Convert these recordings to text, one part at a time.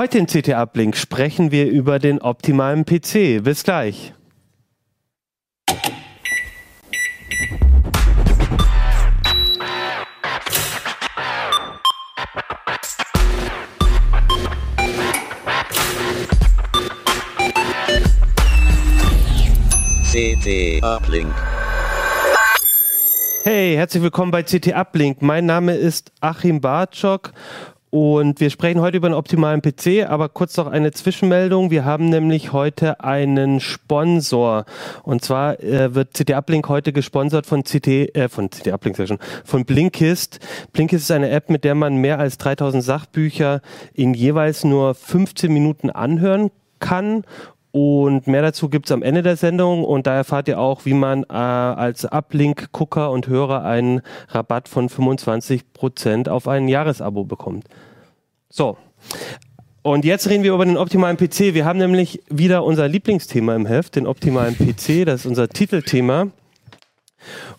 Heute in CT Uplink sprechen wir über den optimalen PC. Bis gleich. CT Uplink. Hey, herzlich willkommen bei CT Uplink. Mein Name ist Achim Bartschok und wir sprechen heute über einen optimalen PC, aber kurz noch eine Zwischenmeldung. Wir haben nämlich heute einen Sponsor. Und zwar äh, wird CT Uplink heute gesponsert von CT, äh, von CT Uplink Session, von Blinkist. Blinkist ist eine App, mit der man mehr als 3000 Sachbücher in jeweils nur 15 Minuten anhören kann und mehr dazu gibt's am Ende der Sendung und da erfahrt ihr auch, wie man äh, als Uplink-Gucker und Hörer einen Rabatt von 25% auf ein Jahresabo bekommt. So. Und jetzt reden wir über den optimalen PC. Wir haben nämlich wieder unser Lieblingsthema im Heft, den optimalen PC. Das ist unser Titelthema.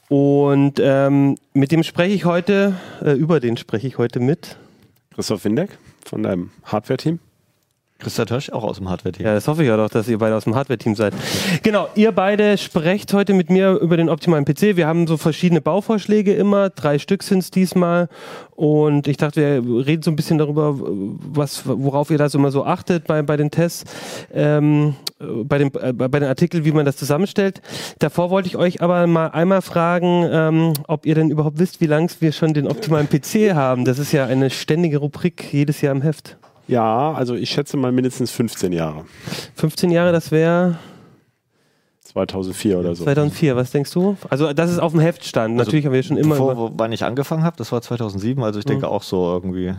Und ähm, mit dem spreche ich heute, äh, über den spreche ich heute mit. Christoph Windeck von deinem Hardware-Team. Christa Tösch, auch aus dem Hardware-Team. Ja, das hoffe ich ja doch, dass ihr beide aus dem Hardware-Team seid. Genau, ihr beide sprecht heute mit mir über den optimalen PC. Wir haben so verschiedene Bauvorschläge immer, drei Stück sind es diesmal. Und ich dachte, wir reden so ein bisschen darüber, was, worauf ihr da so immer so achtet bei, bei den Tests, ähm, bei, dem, äh, bei den Artikeln, wie man das zusammenstellt. Davor wollte ich euch aber mal einmal fragen, ähm, ob ihr denn überhaupt wisst, wie lange wir schon den optimalen PC haben. Das ist ja eine ständige Rubrik jedes Jahr im Heft. Ja, also ich schätze mal mindestens 15 Jahre. 15 Jahre, das wäre 2004 oder so. 2004, was denkst du? Also das ist auf dem Heftstand. Also Natürlich haben wir schon immer... Vor, über- wann ich angefangen habe, das war 2007, also ich denke Mhm. auch so irgendwie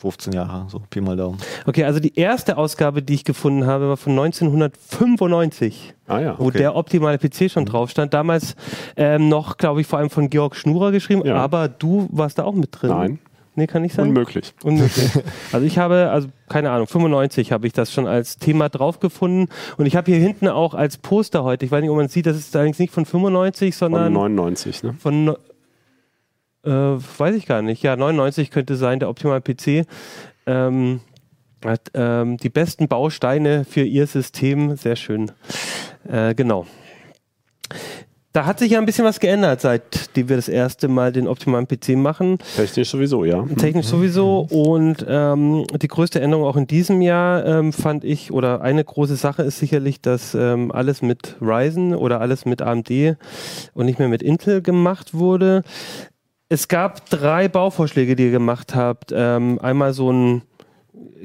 15 Jahre, so Pi mal Daumen. Okay, also die erste Ausgabe, die ich gefunden habe, war von 1995, Ah ja. wo Okay. der optimale PC schon drauf stand. Damals ähm, noch, glaube ich, vor allem von Georg Schnurer geschrieben, Ja. aber du warst da auch mit drin. Nein, Nee, kann nicht sein? unmöglich. Unmöglich. Also ich habe, also keine Ahnung, 95 habe ich das schon als Thema drauf gefunden. Und ich habe hier hinten auch als Poster heute, ich weiß nicht, ob man es sieht, das ist allerdings nicht von 95, Von sondern 99, ne? von, äh, weiß ich gar nicht, ja, 99 könnte sein, der optimale PC. Ähm, hat ähm, die besten Bausteine für ihr System, sehr schön. Äh, genau. Da hat sich ja ein bisschen was geändert, seitdem wir das erste Mal den optimalen PC machen. Technisch sowieso, ja. Technisch sowieso. Und ähm, die größte Änderung auch in diesem Jahr ähm, fand ich, oder eine große Sache ist sicherlich, dass ähm, alles mit Ryzen oder alles mit AMD und nicht mehr mit Intel gemacht wurde. Es gab drei Bauvorschläge, die ihr gemacht habt. Ähm, einmal so ein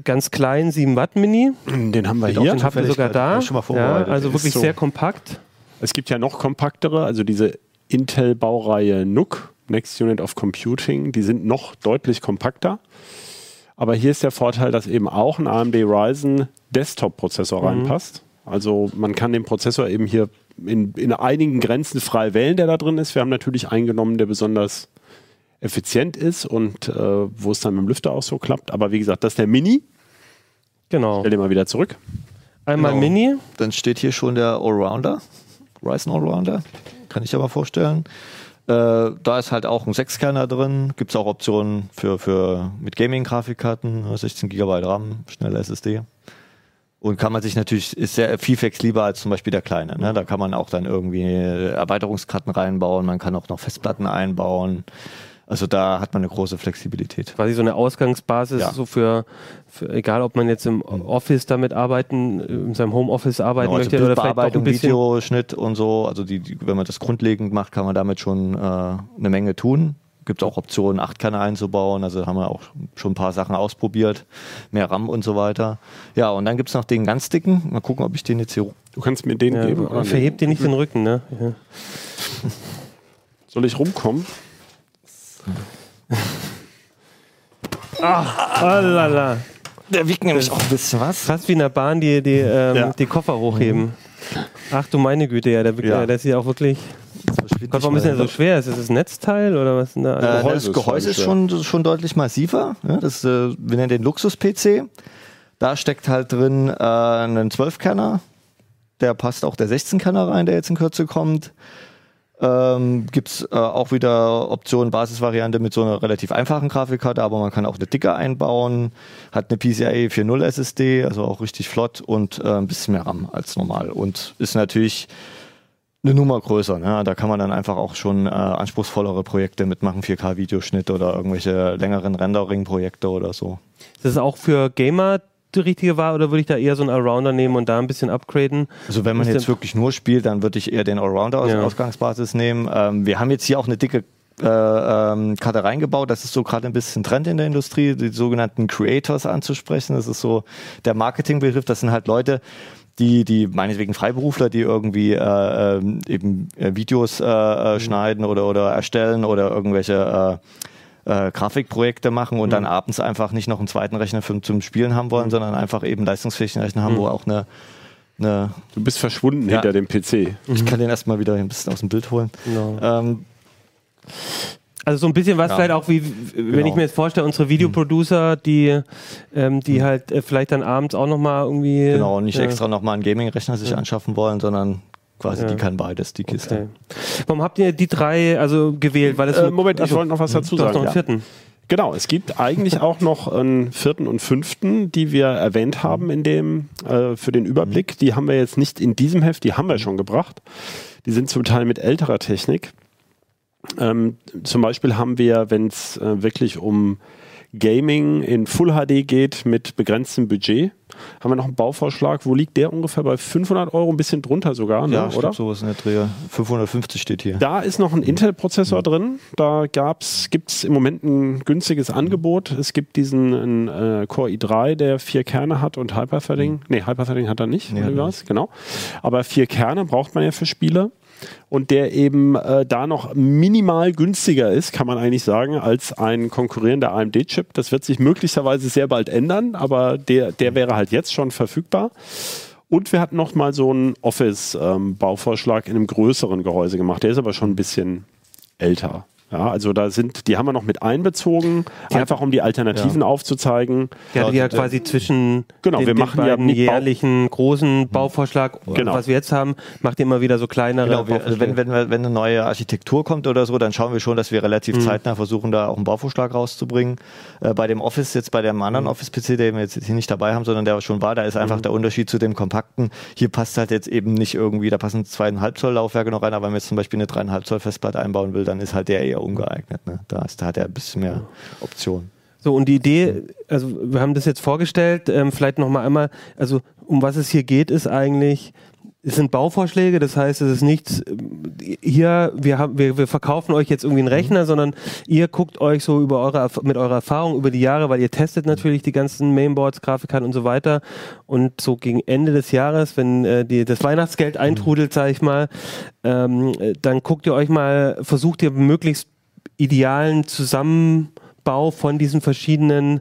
ganz kleinen 7 Watt Mini, Den haben wir hier. schon habt ihr sogar da. Ja, schon mal ja, vorbereitet. also wirklich so. sehr kompakt. Es gibt ja noch kompaktere, also diese Intel-Baureihe NUC, Next Unit of Computing, die sind noch deutlich kompakter. Aber hier ist der Vorteil, dass eben auch ein AMD Ryzen Desktop-Prozessor reinpasst. Also man kann den Prozessor eben hier in, in einigen Grenzen frei wählen, der da drin ist. Wir haben natürlich eingenommen, der besonders effizient ist und äh, wo es dann mit dem Lüfter auch so klappt. Aber wie gesagt, das ist der Mini. Genau. Stell den mal wieder zurück. Einmal Genau. Mini. Dann steht hier schon der Allrounder, Ryzen Allrounder, kann ich dir mal vorstellen. Äh, da ist halt auch ein 6-Kerner drin, gibt es auch Optionen für, für mit Gaming-Grafikkarten, 16 GB RAM, schnelle SSD. Und kann man sich natürlich, ist sehr viel flexibler als zum Beispiel der kleine. Ne? Da kann man auch dann irgendwie Erweiterungskarten reinbauen, man kann auch noch Festplatten einbauen. Also da hat man eine große Flexibilität. quasi so eine Ausgangsbasis, Ja. so für, für, egal ob man jetzt im Office damit arbeiten, in seinem Homeoffice arbeiten Genau, also möchte oder vielleicht auch ein Bildbearbeitung, bisschen. Videoschnitt und so. Also die, die, wenn man das grundlegend macht, kann man damit schon äh, eine Menge tun. Gibt auch Optionen, Achtkerner einzubauen. Also haben wir auch schon ein paar Sachen ausprobiert. Mehr RAM und so weiter. Ja, und dann gibt es noch den ganz dicken. Mal gucken, ob ich den jetzt hier. Du kannst mir den Ja, geben. aber verhebt dir nicht den Rücken, ne? Ja. Soll ich rumkommen? Ah, lala. Der wiegt nämlich auch ein bisschen was. Fast wie in der Bahn die, die, ähm, Ja. die Koffer hochheben. Ach du meine Güte, ja, der, Ja. ja. der ist ja auch wirklich. Gott, warum ist der so schwer? Ist das das Netzteil oder was? ist denn da? Äh, Gehäuse das ist Gehäuse ist schwer. schon, schon deutlich massiver. Ja, das, äh, wir nennen den Luxus-PC. Da steckt halt drin äh, ein 12-Kerner. Der passt auch der 16-Kerner rein, der jetzt in Kürze kommt. Ähm, Gibt äh, auch wieder Optionen, Basisvariante mit so einer relativ einfachen Grafikkarte, aber man kann auch eine dicke einbauen, hat eine PCIe 4.0 SSD, also auch richtig flott und äh, ein bisschen mehr RAM als normal und ist natürlich eine Nummer größer. Ne? Da kann man dann einfach auch schon äh, anspruchsvollere Projekte mitmachen, 4K-Videoschnitt oder irgendwelche längeren Rendering-Projekte oder so. Ist das auch für Gamer die richtige Wahl oder würde ich da eher so einen Allrounder nehmen und da ein bisschen upgraden? Also wenn man jetzt wirklich nur spielt, dann würde ich eher den Allrounder als ja. Ausgangsbasis nehmen. Ähm, wir haben jetzt hier auch eine dicke äh, ähm, Karte reingebaut. Das ist so gerade ein bisschen Trend in der Industrie, die sogenannten Creators anzusprechen. Das ist so der Marketingbegriff. Das sind halt Leute, die, die meinetwegen Freiberufler, die irgendwie äh, ähm, eben äh, Videos äh, äh, mhm. schneiden oder, oder erstellen oder irgendwelche äh, äh, Grafikprojekte machen und mhm. dann abends einfach nicht noch einen zweiten Rechner für, zum Spielen haben wollen, mhm. sondern einfach eben leistungsfähigen Rechner haben, mhm. wo auch eine, eine Du bist verschwunden ja, hinter dem PC. Ich kann den erstmal wieder ein bisschen aus dem Bild holen. No. Ähm, also so ein bisschen was ja. vielleicht auch wie, wenn genau. ich mir jetzt vorstelle, unsere Videoproducer, die, ähm, die mhm. halt äh, vielleicht dann abends auch nochmal irgendwie. Genau, nicht äh, extra nochmal einen Gaming-Rechner sich ja. anschaffen wollen, sondern quasi, ja. die kann beides, die Kiste. Okay. Warum habt ihr die drei also gewählt? Weil äh, Moment, also, ich wollte noch was dazu sagen. Noch einen vierten. Genau, es gibt eigentlich auch noch einen vierten und fünften, die wir erwähnt haben in dem, äh, für den Überblick. Die haben wir jetzt nicht in diesem Heft, die haben wir schon gebracht. Die sind zum Teil mit älterer Technik. Ähm, zum Beispiel haben wir, wenn es äh, wirklich um Gaming in Full HD geht mit begrenztem Budget, haben wir noch einen Bauvorschlag. Wo liegt der ungefähr bei 500 Euro, ein bisschen drunter sogar, ne, ja, oder? sowas in der Dreh. 550 steht hier. Da ist noch ein Intel-Prozessor mhm. drin. Da gibt es im Moment ein günstiges Angebot. Es gibt diesen äh, Core i3, der vier Kerne hat und Hyperthreading. Mhm. Nee, Hyperthreading hat er nicht. Nee, was? Genau. Aber vier Kerne braucht man ja für Spiele und der eben äh, da noch minimal günstiger ist, kann man eigentlich sagen, als ein konkurrierender AMD-Chip. Das wird sich möglicherweise sehr bald ändern, aber der, der wäre halt jetzt schon verfügbar. Und wir hatten noch mal so einen Office-Bauvorschlag ähm, in einem größeren Gehäuse gemacht. Der ist aber schon ein bisschen älter. Ja, also da sind, die haben wir noch mit einbezogen, die einfach um die Alternativen ja. aufzuzeigen. Ja, die ja quasi zwischen genau, den, wir machen ja jährlichen großen hm. Bauvorschlag, genau. was wir jetzt haben, macht ihr immer wieder so kleinere. Genau, wir, also wenn, wenn, wenn eine neue Architektur kommt oder so, dann schauen wir schon, dass wir relativ mhm. zeitnah versuchen, da auch einen Bauvorschlag rauszubringen. Äh, bei dem Office, jetzt bei dem anderen mhm. Office-PC, den wir jetzt hier nicht dabei haben, sondern der schon war, da ist einfach mhm. der Unterschied zu dem kompakten. Hier passt halt jetzt eben nicht irgendwie, da passen zweieinhalb Zoll Laufwerke noch rein, aber wenn man jetzt zum Beispiel eine dreieinhalb Zoll Festplatte einbauen will, dann ist halt der eher ungeeignet. Ne? Da, ist, da hat er ein bisschen mehr Optionen. So, und die Idee, also wir haben das jetzt vorgestellt, ähm, vielleicht nochmal einmal, also um was es hier geht, ist eigentlich, es sind Bauvorschläge, das heißt, es ist nichts, hier, wir, haben, wir, wir verkaufen euch jetzt irgendwie einen Rechner, mhm. sondern ihr guckt euch so über eure, mit eurer Erfahrung über die Jahre, weil ihr testet natürlich die ganzen Mainboards, Grafikkarten und so weiter und so gegen Ende des Jahres, wenn äh, die, das Weihnachtsgeld mhm. eintrudelt, sage ich mal, ähm, dann guckt ihr euch mal, versucht ihr möglichst idealen Zusammenbau von diesen verschiedenen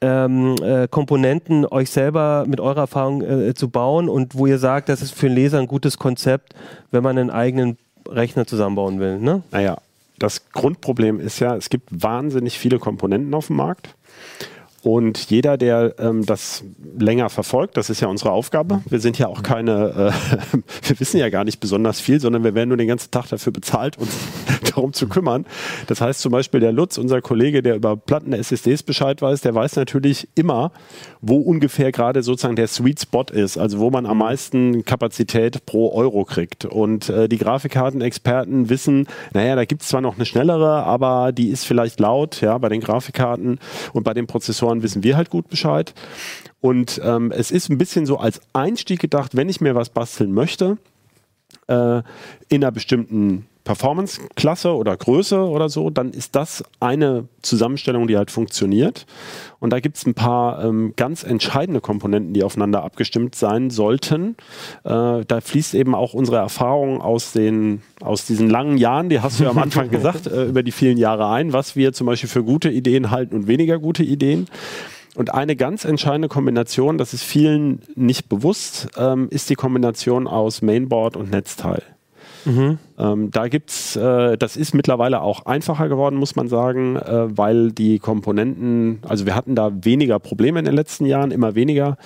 ähm, äh, Komponenten euch selber mit eurer Erfahrung äh, zu bauen und wo ihr sagt, das ist für den Leser ein gutes Konzept, wenn man einen eigenen Rechner zusammenbauen will. Ne? Naja, das Grundproblem ist ja, es gibt wahnsinnig viele Komponenten auf dem Markt. Und jeder, der ähm, das länger verfolgt, das ist ja unsere Aufgabe. Wir sind ja auch keine, äh, wir wissen ja gar nicht besonders viel, sondern wir werden nur den ganzen Tag dafür bezahlt, uns darum zu kümmern. Das heißt zum Beispiel der Lutz, unser Kollege, der über Platten SSDs Bescheid weiß, der weiß natürlich immer, wo ungefähr gerade sozusagen der Sweet Spot ist, also wo man am meisten Kapazität pro Euro kriegt. Und äh, die Grafikkartenexperten wissen, naja, da gibt es zwar noch eine schnellere, aber die ist vielleicht laut, ja, bei den Grafikkarten und bei den Prozessoren Investoren wissen wir halt gut Bescheid. Und ähm, es ist ein bisschen so als Einstieg gedacht, wenn ich mir was basteln möchte, äh, in einer bestimmten Performance-Klasse oder Größe oder so, dann ist das eine Zusammenstellung, die halt funktioniert. Und da gibt es ein paar ähm, ganz entscheidende Komponenten, die aufeinander abgestimmt sein sollten. Äh, da fließt eben auch unsere Erfahrung aus, den, aus diesen langen Jahren, die hast du ja am Anfang gesagt, äh, über die vielen Jahre ein, was wir zum Beispiel für gute Ideen halten und weniger gute Ideen. Und eine ganz entscheidende Kombination, das ist vielen nicht bewusst, ähm, ist die Kombination aus Mainboard und Netzteil. Mhm. Ähm, da gibt's, äh, das ist mittlerweile auch einfacher geworden, muss man sagen, äh, weil die Komponenten, also wir hatten da weniger Probleme in den letzten Jahren, immer weniger.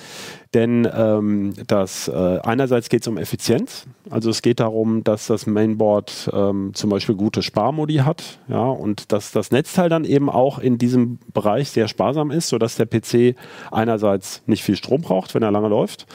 Denn ähm, das, äh, einerseits geht es um Effizienz. Also es geht darum, dass das Mainboard ähm, zum Beispiel gute Sparmodi hat, ja, und dass das Netzteil dann eben auch in diesem Bereich sehr sparsam ist, sodass der PC einerseits nicht viel Strom braucht, wenn er lange läuft,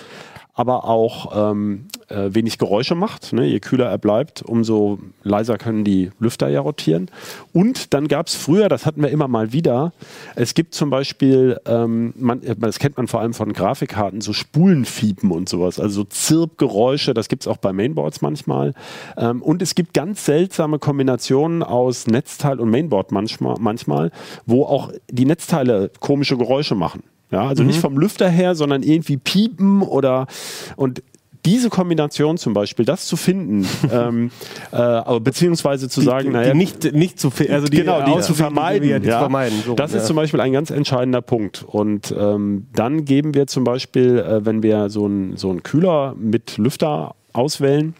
aber auch ähm, äh, wenig Geräusche macht. Ne? Je kühler er bleibt, umso leiser können die Lüfter ja rotieren. Und dann gab es früher, das hatten wir immer mal wieder, es gibt zum Beispiel, ähm, man, das kennt man vor allem von Grafikkarten, so Spulenfiepen und sowas, also so Zirpgeräusche, das gibt es auch bei Mainboards manchmal. Ähm, und es gibt ganz seltsame Kombinationen aus Netzteil und Mainboard manchmal, manchmal wo auch die Netzteile komische Geräusche machen. Ja, also mhm. nicht vom Lüfter her, sondern irgendwie piepen oder und diese Kombination zum Beispiel, das zu finden, ähm, äh, beziehungsweise zu die, sagen, naja, nicht, nicht zu, also die, genau, die zu vermeiden, die, die ja, vermeiden so, das ja. ist zum Beispiel ein ganz entscheidender Punkt. Und ähm, dann geben wir zum Beispiel, äh, wenn wir so einen so Kühler mit Lüfter auswählen,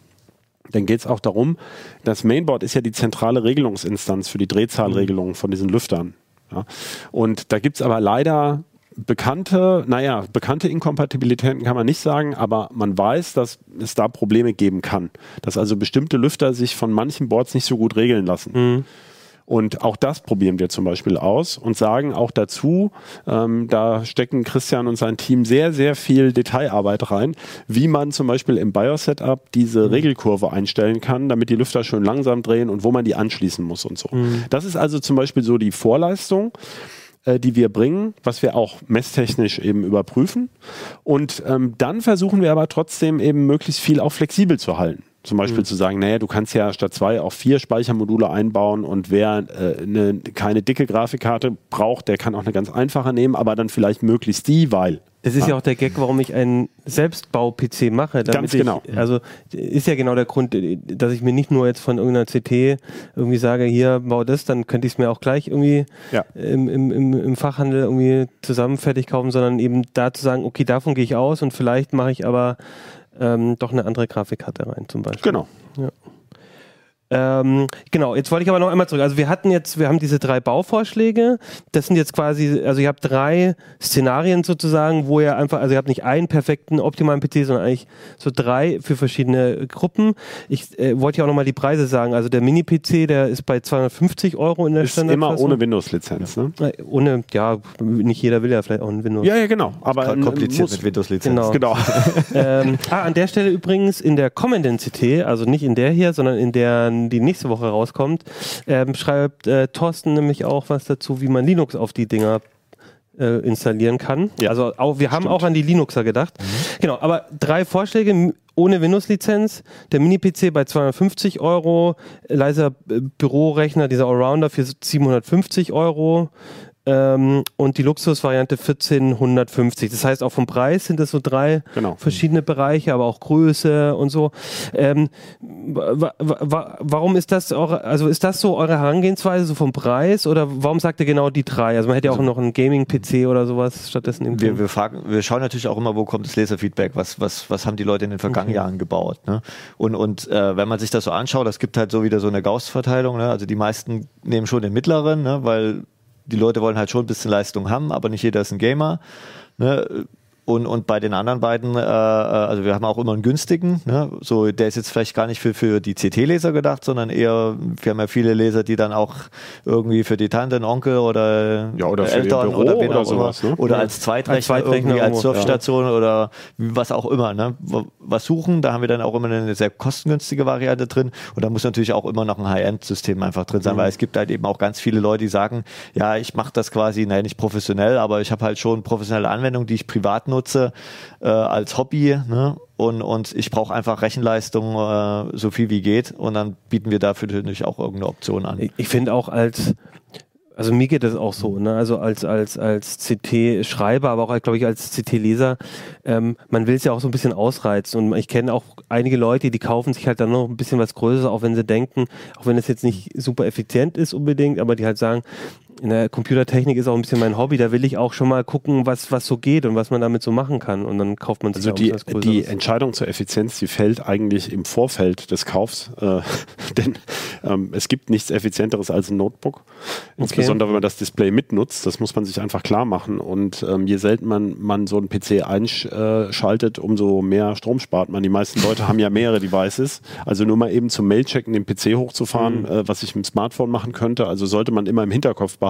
dann geht es auch darum, das Mainboard ist ja die zentrale Regelungsinstanz für die Drehzahlregelung von diesen Lüftern. Ja. Und da gibt es aber leider bekannte, naja, bekannte Inkompatibilitäten kann man nicht sagen, aber man weiß, dass es da Probleme geben kann. Dass also bestimmte Lüfter sich von manchen Boards nicht so gut regeln lassen. Mhm. Und auch das probieren wir zum Beispiel aus und sagen auch dazu, ähm, da stecken Christian und sein Team sehr, sehr viel Detailarbeit rein, wie man zum Beispiel im BIOS-Setup diese mhm. Regelkurve einstellen kann, damit die Lüfter schön langsam drehen und wo man die anschließen muss und so. Mhm. Das ist also zum Beispiel so die Vorleistung. Äh, die wir bringen, was wir auch messtechnisch eben überprüfen. Und ähm, dann versuchen wir aber trotzdem eben möglichst viel auch flexibel zu halten. Zum Beispiel mhm. zu sagen, naja, du kannst ja statt zwei auch vier Speichermodule einbauen und wer äh, ne, keine dicke Grafikkarte braucht, der kann auch eine ganz einfache nehmen, aber dann vielleicht möglichst die, weil. Das ist ja, ja auch der Gag, warum ich einen Selbstbau-PC mache. Ganz genau. Ich, also ist ja genau der Grund, dass ich mir nicht nur jetzt von irgendeiner CT irgendwie sage, hier bau das, dann könnte ich es mir auch gleich irgendwie ja. im, im, im, Fachhandel irgendwie zusammen fertig kaufen, sondern eben da zu sagen, okay, davon gehe ich aus und vielleicht mache ich aber ähm, doch eine andere Grafikkarte rein zum Beispiel. Genau. Ja. Ähm, genau, jetzt wollte ich aber noch einmal zurück. Also wir hatten jetzt, wir haben diese drei Bauvorschläge. Das sind jetzt quasi, also ihr habt drei Szenarien sozusagen, wo ihr einfach, also ihr habt nicht einen perfekten optimalen PC, sondern eigentlich so drei für verschiedene Gruppen. Ich äh, wollte ja auch nochmal die Preise sagen. Also der Mini-PC, der ist bei 250 Euro in der ist immer ohne Windows-Lizenz, ne? Äh, ohne, ja, nicht jeder will ja vielleicht auch einen Windows. Ja, ja, genau. Aber kompliziert mit Windows-Lizenz. Genau. genau. ähm, ah, an der Stelle übrigens in der kommenden CT, also nicht in der hier, sondern in der die nächste Woche rauskommt, ähm, schreibt äh, Thorsten nämlich auch was dazu, wie man Linux auf die Dinger äh, installieren kann. Ja, also auch, wir haben auch an die Linuxer gedacht. Mhm. Genau, aber drei Vorschläge ohne Windows-Lizenz. Der Mini-PC bei 250 Euro, leiser äh, Bürorechner, dieser Allrounder für 750 Euro. Ähm, und die Luxusvariante 1450. Das heißt, auch vom Preis sind das so drei genau. verschiedene Bereiche, aber auch Größe und so. Ähm, wa wa warum ist das eure, also ist das so eure Herangehensweise so vom Preis oder warum sagt ihr genau die drei? Also man hätte ja auch also, noch einen Gaming-PC oder sowas stattdessen im wir, wir, fragen, wir schauen natürlich auch immer, wo kommt das Leserfeedback, was, was, was haben die Leute in den vergangenen okay. Jahren gebaut. Ne? Und, und äh, wenn man sich das so anschaut, es gibt halt so wieder so eine Gauss-Verteilung, ne? also die meisten nehmen schon den mittleren, ne? weil die Leute wollen halt schon ein bisschen Leistung haben, aber nicht jeder ist ein Gamer. Ne? Und, und bei den anderen beiden, äh, äh, also wir haben auch immer einen günstigen, ne? so der ist jetzt vielleicht gar nicht für, für die CT-Leser gedacht, sondern eher, wir haben ja viele Leser, die dann auch irgendwie für die Tante, den Onkel oder, ja, oder Eltern oder wen oder auch sowas, immer, ne? oder ja. als Zweitrechner, als Zweitrechner irgendwie als Surfstation ja. oder was auch immer, ne? was suchen, da haben wir dann auch immer eine sehr kostengünstige Variante drin und da muss natürlich auch immer noch ein High-End-System einfach drin sein, mhm. weil es gibt halt eben auch ganz viele Leute, die sagen, ja, ich mache das quasi, nein, nicht professionell, aber ich habe halt schon professionelle Anwendungen, die ich privat nutze nutze äh, als Hobby. Ne? Und, und ich brauche einfach Rechenleistung äh, so viel wie geht. Und dann bieten wir dafür natürlich auch irgendeine Option an. Ich, ich finde auch als also mir geht das auch so, ne? Also als, als, als CT-Schreiber, aber auch, glaube ich, als CT-Leser, ähm, man will es ja auch so ein bisschen ausreizen. Und ich kenne auch einige Leute, die kaufen sich halt dann noch ein bisschen was Größeres, auch wenn sie denken, auch wenn es jetzt nicht super effizient ist unbedingt, aber die halt sagen, in der Computertechnik ist auch ein bisschen mein Hobby. Da will ich auch schon mal gucken, was, was so geht und was man damit so machen kann. Und dann kauft man sich Also die, die Entscheidung zur Effizienz, die fällt eigentlich im Vorfeld des Kaufs. Äh, denn ähm, es gibt nichts Effizienteres als ein Notebook. Insbesondere wenn man das Display mitnutzt. Das muss man sich einfach klar machen. Und ähm, je selten man, man so einen PC einschaltet, umso mehr Strom spart man. Die meisten Leute haben ja mehrere Devices. Also nur mal eben zum Mailchecken den PC hochzufahren, mhm. äh, was ich mit dem Smartphone machen könnte. Also sollte man immer im Hinterkopf behalten.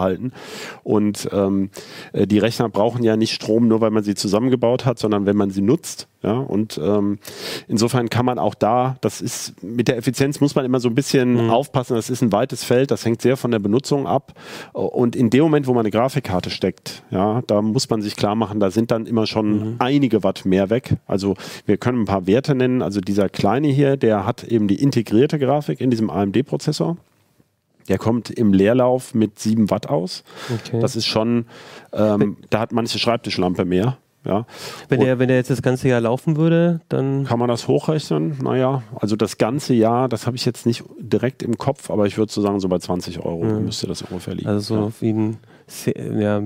Und ähm, äh, die Rechner brauchen ja nicht Strom, nur weil man sie zusammengebaut hat, sondern wenn man sie nutzt. Ja, und ähm, insofern kann man auch da, das ist mit der Effizienz muss man immer so ein bisschen mhm. aufpassen. Das ist ein weites Feld, das hängt sehr von der Benutzung ab. Und in dem Moment, wo man eine Grafikkarte steckt, ja, da muss man sich klar machen, da sind dann immer schon mhm. einige Watt mehr weg. Also wir können ein paar Werte nennen. Also dieser kleine hier, der hat eben die integrierte Grafik in diesem AMD-Prozessor. Der kommt im Leerlauf mit 7 Watt aus. Okay. Das ist schon, ähm, da hat manche Schreibtischlampe mehr. Ja. Wenn er, wenn er jetzt das ganze Jahr laufen würde, dann. Kann man das hochrechnen? Naja, also das ganze Jahr, das habe ich jetzt nicht direkt im Kopf, aber ich würde so sagen, so bei 20 Euro mhm. müsste das ungefähr liegen. Also so ja. wie ein ja,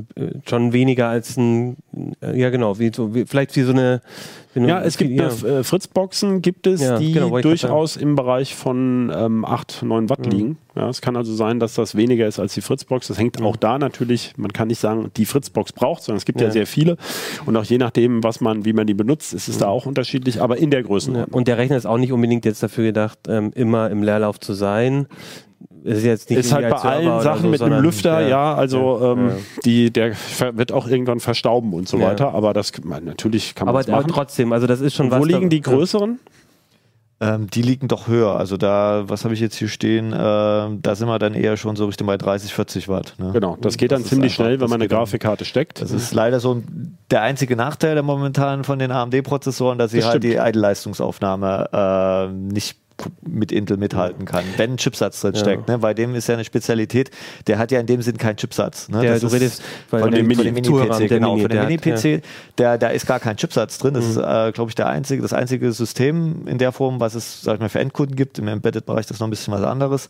schon weniger als ein, ja genau, wie so, wie, vielleicht wie so eine. eine ja, es gibt ja. äh, Fritzboxen, gibt es, ja, die genau, durchaus im Bereich von ähm, 8, 9 Watt mhm. liegen. Ja, es kann also sein, dass das weniger ist als die Fritzbox. Das hängt mhm. auch da natürlich, man kann nicht sagen, die Fritzbox braucht, sondern es gibt ja, sehr viele. Und auch je nachdem, was man, wie man die benutzt, ist es mhm. da auch unterschiedlich, aber in der Größenordnung. Und der Rechner ist auch nicht unbedingt jetzt dafür gedacht, ähm, immer im Leerlauf zu sein ist jetzt nicht ist halt bei allen Sachen so, mit einem Lüfter, ja, ja also ja, ähm, ja. Die, der wird auch irgendwann verstauben und so weiter, aber das natürlich kann man aber, aber trotzdem, also das ist schon Wo was. Wo liegen die größeren? Ähm, die liegen doch höher. Also da, was habe ich jetzt hier stehen? Äh, da sind wir dann eher schon so Richtung bei 30, 40 Watt. Ne? Genau, das geht dann das ziemlich einfach, schnell, wenn man eine Grafikkarte steckt. Das ist leider so der einzige Nachteil der momentan von den AMD-Prozessoren, dass sie das halt stimmt. die Idle-Leistungsaufnahme äh, nicht mit Intel mithalten kann, wenn ein Chipsatz drin steckt. Ja. Ne? Bei dem ist ja eine Spezialität, der hat ja in dem Sinn keinen Chipsatz. Ne? Der, du redest von, dem, Mini, PC genau, von dem Mini-PC, der, da ist gar kein Chipsatz drin. Das mhm. ist, äh, glaube ich, der einzige, das einzige System in der Form, was es, sag ich mal, für Endkunden gibt. Im Embedded-Bereich das ist noch ein bisschen was anderes,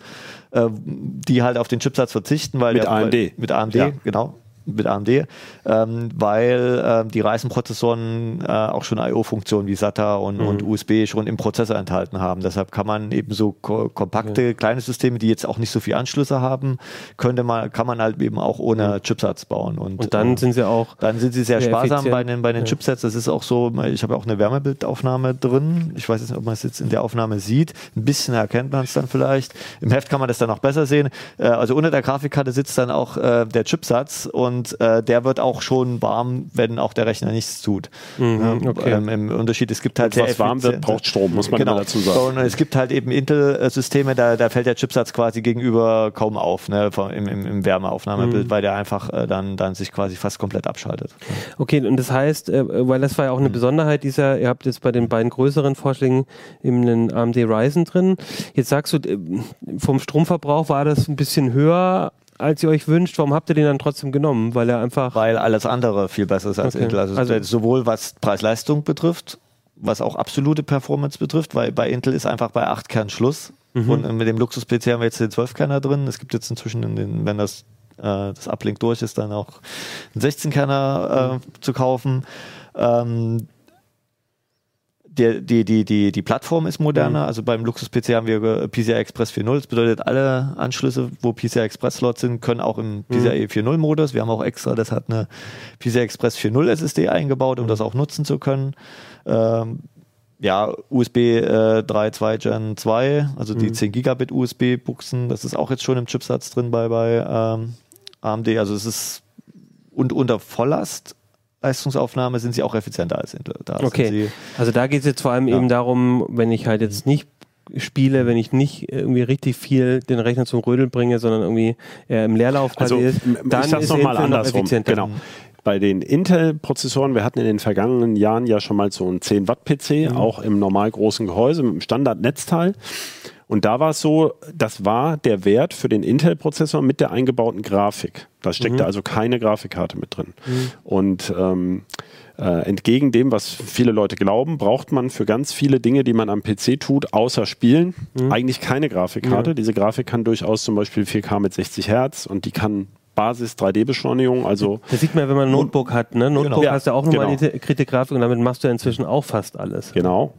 äh, die halt auf den Chipsatz verzichten, weil mit der, AMD. Mit AMD, ja. genau mit AMD, ähm, weil äh, die Ryzen-Prozessoren äh, auch schon I.O.-Funktionen wie SATA und, mhm. und, USB schon im Prozessor enthalten haben. Deshalb kann man eben so ko kompakte ja. kleine Systeme, die jetzt auch nicht so viele Anschlüsse haben, könnte man, kann man halt eben auch ohne Chipsatz bauen. Und, und dann äh, sind sie auch dann sind sie sehr, sehr sparsam effizient. bei den, bei den ja. Chipsets. Das ist auch so, ich habe auch eine Wärmebildaufnahme drin. Ich weiß nicht, ob man es jetzt in der Aufnahme sieht. Ein bisschen erkennt man es dann vielleicht. Im Heft kann man das dann auch besser sehen. Äh, also unter der Grafikkarte sitzt dann auch äh, der Chipsatz und und äh, der wird auch schon warm, wenn auch der Rechner nichts tut. Mhm, okay. ähm, Im Unterschied, es gibt halt und was warm wird, braucht Strom, muss man genau. dazu sagen. Und es gibt halt eben Intel-Systeme, da, da fällt der Chipsatz quasi gegenüber kaum auf, ne, im, im, im Wärmeaufnahmebild, mhm. weil der einfach äh, dann, dann sich quasi fast komplett abschaltet. Okay, und das heißt, äh, weil das war ja auch eine mhm. Besonderheit dieser, ihr habt jetzt bei den beiden größeren Vorschlägen eben einen AMD Ryzen drin. Jetzt sagst du, äh, vom Stromverbrauch war das ein bisschen höher als ihr euch wünscht, warum habt ihr den dann trotzdem genommen? Weil er einfach. Weil alles andere viel besser ist als okay. Intel. Also, also sowohl was Preis-Leistung betrifft, was auch absolute Performance betrifft, weil bei Intel ist einfach bei 8 Kern Schluss. Mhm. Und mit dem Luxus-PC haben wir jetzt den 12-Kerner drin. Es gibt jetzt inzwischen, den, wenn das, äh, das Uplink durch ist, dann auch einen 16-Kerner äh, mhm. zu kaufen. Ähm, der, die, die, die, die Plattform ist moderner. Mhm. Also beim Luxus-PC haben wir PCI Express 4.0. Das bedeutet, alle Anschlüsse, wo PCI Express-Slots sind, können auch im PCI mhm. 4.0-Modus. Wir haben auch extra, das hat eine PCI Express 4.0 SSD eingebaut, um mhm. das auch nutzen zu können. Ähm, ja, USB äh, 3.2 Gen 2, also die 10 mhm. Gigabit USB-Buchsen, das ist auch jetzt schon im Chipsatz drin bei, bei ähm, AMD. Also es ist und unter Volllast Leistungsaufnahme sind sie auch effizienter als Intel. Da okay, also da geht es jetzt vor allem ja. eben darum, wenn ich halt jetzt nicht spiele, wenn ich nicht irgendwie richtig viel den Rechner zum Rödeln bringe, sondern irgendwie äh, im Leerlauf also, ist, dann ist noch mal andersrum. Noch effizienter. Genau. Bei den Intel-Prozessoren, wir hatten in den vergangenen Jahren ja schon mal so einen 10 Watt PC, mhm. auch im normal großen Gehäuse mit einem Standard-Netzteil. Und da war es so, das war der Wert für den Intel-Prozessor mit der eingebauten Grafik. Da steckte mhm. also keine Grafikkarte mit drin. Mhm. Und ähm, äh, entgegen dem, was viele Leute glauben, braucht man für ganz viele Dinge, die man am PC tut, außer Spielen, mhm. eigentlich keine Grafikkarte. Diese Grafik kann durchaus zum Beispiel 4K mit 60 Hertz und die kann Basis 3D-Beschleunigung. Also Das sieht man, ja, wenn man ein Notebook hat. Ne? Notebook Genau. hast du auch nochmal Genau. eine integrierte Grafik und damit machst du ja inzwischen auch fast alles. Genau.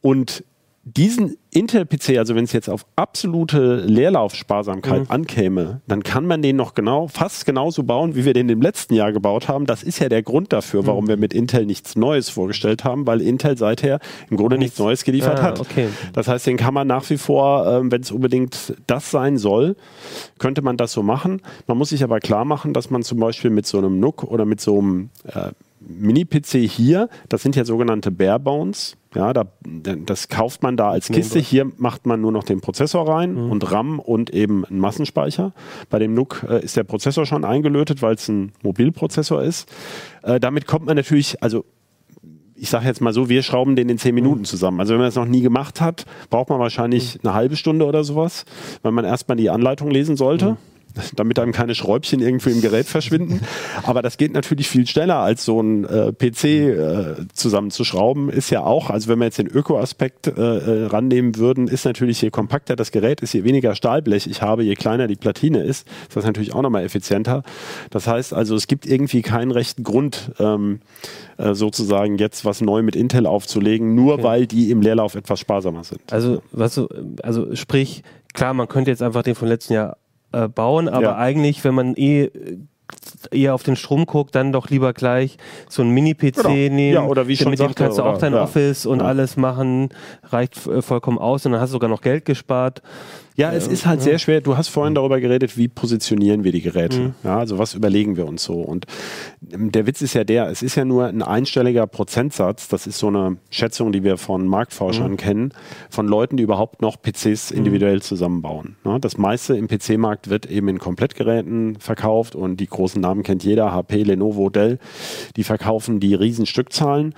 Und diesen Intel-PC, also wenn es jetzt auf absolute Leerlaufsparsamkeit Mhm. ankäme, dann kann man den noch genau, fast genauso bauen, wie wir den im letzten Jahr gebaut haben. Das ist ja der Grund dafür, Mhm. warum wir mit Intel nichts Neues vorgestellt haben, weil Intel seither im Grunde nichts Neues geliefert Ah, hat. okay. Das heißt, den kann man nach wie vor, ähm, wenn es unbedingt das sein soll, könnte man das so machen. Man muss sich aber klar machen, dass man zum Beispiel mit so einem NUC oder mit so einem äh, Mini-PC hier, das sind ja sogenannte Barebones, ja, da, das kauft man da als Kiste. Hier macht man nur noch den Prozessor rein und RAM und eben einen Massenspeicher. Bei dem NUC äh, ist der Prozessor schon eingelötet, weil es ein Mobilprozessor ist. Äh, damit kommt man natürlich, also ich sage jetzt mal so, wir schrauben den in zehn Minuten zusammen. Also wenn man das noch nie gemacht hat, braucht man wahrscheinlich eine halbe Stunde oder sowas, weil man erstmal die Anleitung lesen sollte. Damit einem keine Schräubchen irgendwie im Gerät verschwinden. Aber das geht natürlich viel schneller, als so ein äh, PC äh, zusammenzuschrauben. Ist ja auch, also wenn wir jetzt den Öko-Aspekt äh, äh, rannehmen würden, ist natürlich, je kompakter das Gerät ist, je weniger Stahlblech ich habe, je kleiner die Platine ist, ist das natürlich auch nochmal effizienter. Das heißt also, es gibt irgendwie keinen rechten Grund, ähm, äh, sozusagen jetzt was neu mit Intel aufzulegen, nur weil die im Leerlauf etwas sparsamer sind. Also, was also sprich, klar, man könnte jetzt einfach den von letzten Jahr äh, bauen, aber Ja. eigentlich, wenn man eh äh, eher auf den Strom guckt, dann doch lieber gleich so einen Mini-PC Genau. nehmen. Ja, oder wie ich schon mit dem kannst du auch dein ja. Office und Ja. alles machen, reicht äh, vollkommen aus und dann hast du sogar noch Geld gespart. Ja, es ist halt sehr schwer. Du hast vorhin darüber geredet, wie positionieren wir die Geräte. Ja, also was überlegen wir uns so? Und ähm, der Witz ist ja der, es ist ja nur ein einstelliger Prozentsatz. Das ist so eine Schätzung, die wir von Marktforschern kennen, von Leuten, die überhaupt noch PCs individuell zusammenbauen. Ja, das meiste im PC-Markt wird eben in Komplettgeräten verkauft und die großen Namen kennt jeder, HP, Lenovo, Dell. Die verkaufen die riesen Stückzahlen.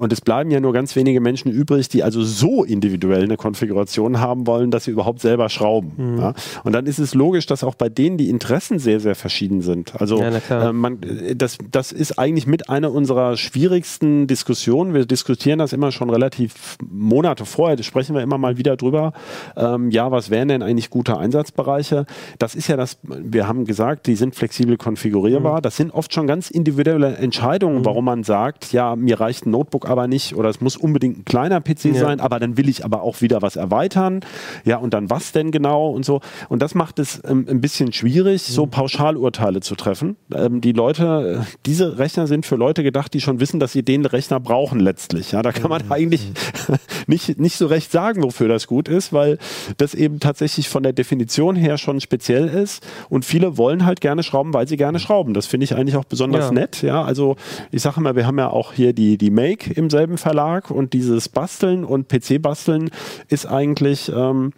Und es bleiben ja nur ganz wenige Menschen übrig, die also so individuell eine Konfiguration haben wollen, dass sie überhaupt selber schrauben. Ja? Und dann ist es logisch, dass auch bei denen die Interessen sehr, sehr verschieden sind. Also Ja, äh, man, äh, das, das ist eigentlich mit einer unserer schwierigsten Diskussionen. Wir diskutieren das immer schon relativ Monate vorher, da sprechen wir immer mal wieder drüber. Ähm, ja, was wären denn eigentlich gute Einsatzbereiche? Das ist ja das, wir haben gesagt, die sind flexibel konfigurierbar. Mhm. Das sind oft schon ganz individuelle Entscheidungen, warum man sagt, ja, mir reicht ein Notebook aber nicht oder es muss unbedingt ein kleiner PC Ja. sein, aber dann will ich aber auch wieder was erweitern. Ja, und dann was denn genau und so. Und das macht es ähm, ein bisschen schwierig, so Mhm. Pauschalurteile zu treffen. Ähm, die Leute, äh, diese Rechner sind für Leute gedacht, die schon wissen, dass sie den Rechner brauchen letztlich. Ja, da kann Mhm. man eigentlich nicht, nicht so recht sagen, wofür das gut ist, weil das eben tatsächlich von der Definition her schon speziell ist. Und viele wollen halt gerne schrauben, weil sie gerne schrauben. Das finde ich eigentlich auch besonders Ja. nett. Ja, also ich sage mal, wir haben ja auch hier die, die Make im selben Verlag und dieses Basteln und PC-Basteln ist eigentlich ähm,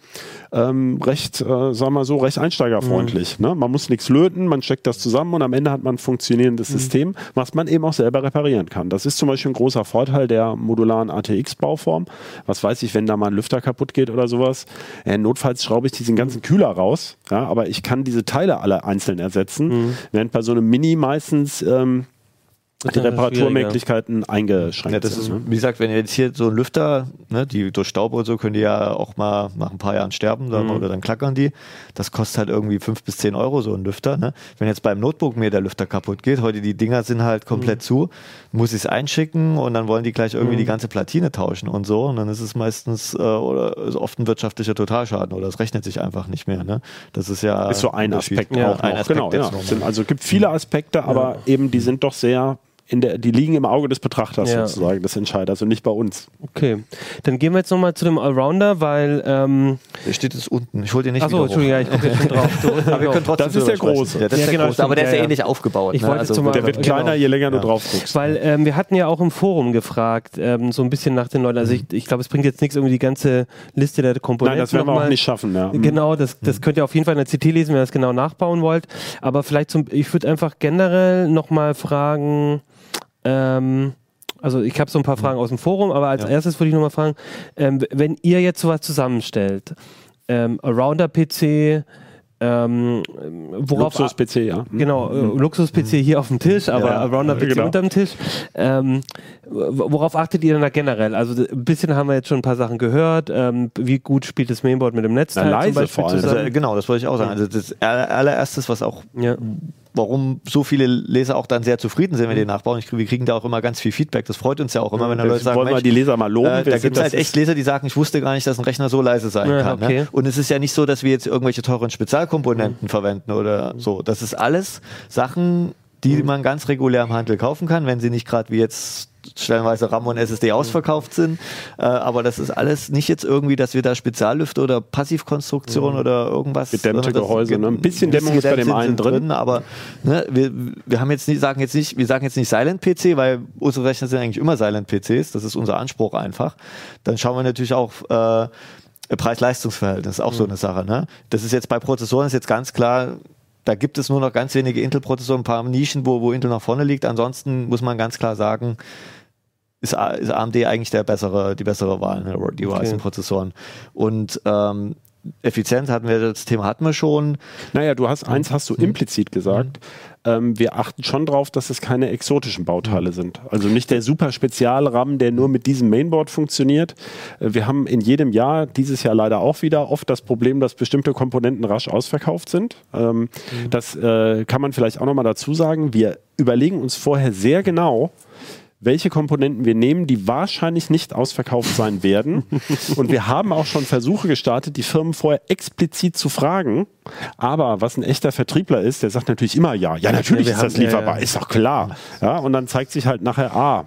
ähm, recht, äh, sagen wir so, recht einsteigerfreundlich. Ne? Man muss nichts löten, man steckt das zusammen und am Ende hat man ein funktionierendes System, was man eben auch selber reparieren kann. Das ist zum Beispiel ein großer Vorteil der modularen ATX-Bauform. Was weiß ich, wenn da mal ein Lüfter kaputt geht oder sowas. Äh, notfalls schraube ich diesen ganzen Kühler raus, ja, aber ich kann diese Teile alle einzeln ersetzen, während bei so einem Mini meistens ähm, die Ja, Reparaturmöglichkeiten eingeschränkt Ja, das ist, sind. ne? wie gesagt, wenn ihr jetzt hier so ein Lüfter, ne, die durch Staub und so können die ja auch mal nach ein paar Jahren sterben dann, oder dann klackern die. Das kostet halt irgendwie fünf bis zehn Euro so ein Lüfter. Ne? Wenn jetzt beim Notebook mir der Lüfter kaputt geht, heute die Dinger sind halt komplett zu, muss ich es einschicken und dann wollen die gleich irgendwie die ganze Platine tauschen und so. Und dann ist es meistens äh, oder ist oft ein wirtschaftlicher Totalschaden oder es rechnet sich einfach nicht mehr. Ne? Das ist ja ist so ein. Aspekt Ja, auch ein noch. Aspekt genau, ja. Sind, also gibt viele Aspekte, aber eben die sind doch sehr der, die liegen im Auge des Betrachters Ja. sozusagen, des Entscheiders und nicht bei uns. Okay, dann gehen wir jetzt nochmal zu dem Allrounder, weil, ähm, Der steht jetzt unten. Ich hol den nicht achso. Entschuldigung, ja, ich gucke jetzt schon drauf. Du, Aber wir können trotzdem Das ist der große. Ja, das Ja, ist der genau, große. Aber der ist ja ja, ähnlich aufgebaut. Ich ne? wollte also, Der wird Genau. kleiner, je länger du drauf guckst. Weil ähm, wir hatten ja auch im Forum gefragt, ähm, so ein bisschen nach den Leuten. Also ich, ich glaube, es bringt jetzt nichts, irgendwie die ganze Liste der Komponenten. Nein, das werden wir auch nicht schaffen. Ja. Genau, das, das könnt ihr auf jeden Fall in der CT lesen, wenn ihr das genau nachbauen wollt. Aber vielleicht zum, ich würde einfach generell nochmal fragen, ähm, also ich habe so ein paar Fragen aus dem Forum, aber als erstes würde ich nochmal fragen, ähm, wenn ihr jetzt sowas zusammenstellt, ähm, Arounder-PC, ähm, worauf Luxus-PC, ja. Genau, äh, Luxus-PC hier auf dem Tisch, aber Ja, Arounder-PC genau. unterm Tisch. Ähm, worauf achtet ihr denn da generell? Also ein bisschen haben wir jetzt schon ein paar Sachen gehört. Ähm, wie gut spielt das Mainboard mit dem Netzteil Na, leise zum Beispiel vor allem. zusammen? Also, genau, das wollte ich auch sagen. Also das aller- allererstes, was auch ja. Warum so viele Leser auch dann sehr zufrieden sind, wenn die nachbauen. Ich, wir kriegen da auch immer ganz viel Feedback. Das freut uns ja auch immer, wenn da Leute sagen, wollen wir die Leser mal loben. äh, da gibt es halt echt Leser, die sagen, ich wusste gar nicht, dass ein Rechner so leise sein Ja, kann. okay. Ne? Und es ist ja nicht so, dass wir jetzt irgendwelche teuren Spezialkomponenten verwenden oder so. Das ist alles Sachen, die man ganz regulär im Handel kaufen kann, wenn sie nicht gerade wie jetzt stellenweise RAM und SSD ausverkauft sind. Äh, aber das ist alles nicht jetzt irgendwie, dass wir da Speziallüfte oder Passivkonstruktion oder irgendwas. Gedämmte das- Gehäuse, ne? Ein bisschen Dämmung ist bei dem einen sind drin. aber ne, wir, wir haben jetzt nicht, sagen jetzt nicht, wir sagen jetzt nicht Silent PC, weil unsere Rechner sind eigentlich immer Silent PCs. Das ist unser Anspruch einfach. Dann schauen wir natürlich auch äh, Preis-Leistungs-Verhältnis, auch so eine Sache. Ne? Das ist jetzt bei Prozessoren ist jetzt ganz klar. Da gibt es nur noch ganz wenige Intel-Prozessoren, ein paar Nischen, wo, wo Intel nach vorne liegt. Ansonsten muss man ganz klar sagen, ist, ist AMD eigentlich der bessere, die bessere Wahl, ne, die Ryzen-Prozessoren. Und ähm, Effizienz hatten wir, das Thema hatten wir schon. Naja, du hast eins hast du Mhm. implizit gesagt. Ähm, wir achten schon drauf, dass es keine exotischen Bauteile sind. Also nicht der super Spezial-RAM, der nur mit diesem Mainboard funktioniert. Äh, wir haben in jedem Jahr, dieses Jahr leider auch wieder, oft das Problem, dass bestimmte Komponenten rasch ausverkauft sind. Ähm, Das äh, kann man vielleicht auch nochmal dazu sagen. Wir überlegen uns vorher sehr genau, welche Komponenten wir nehmen, die wahrscheinlich nicht ausverkauft sein werden. Und wir haben auch schon Versuche gestartet, die Firmen vorher explizit zu fragen. Aber was ein echter Vertriebler ist, der sagt natürlich immer ja. Ja, natürlich wir ist das haben- ja, lieferbar, ja. ist doch klar. Ja, und dann zeigt sich halt nachher, ah,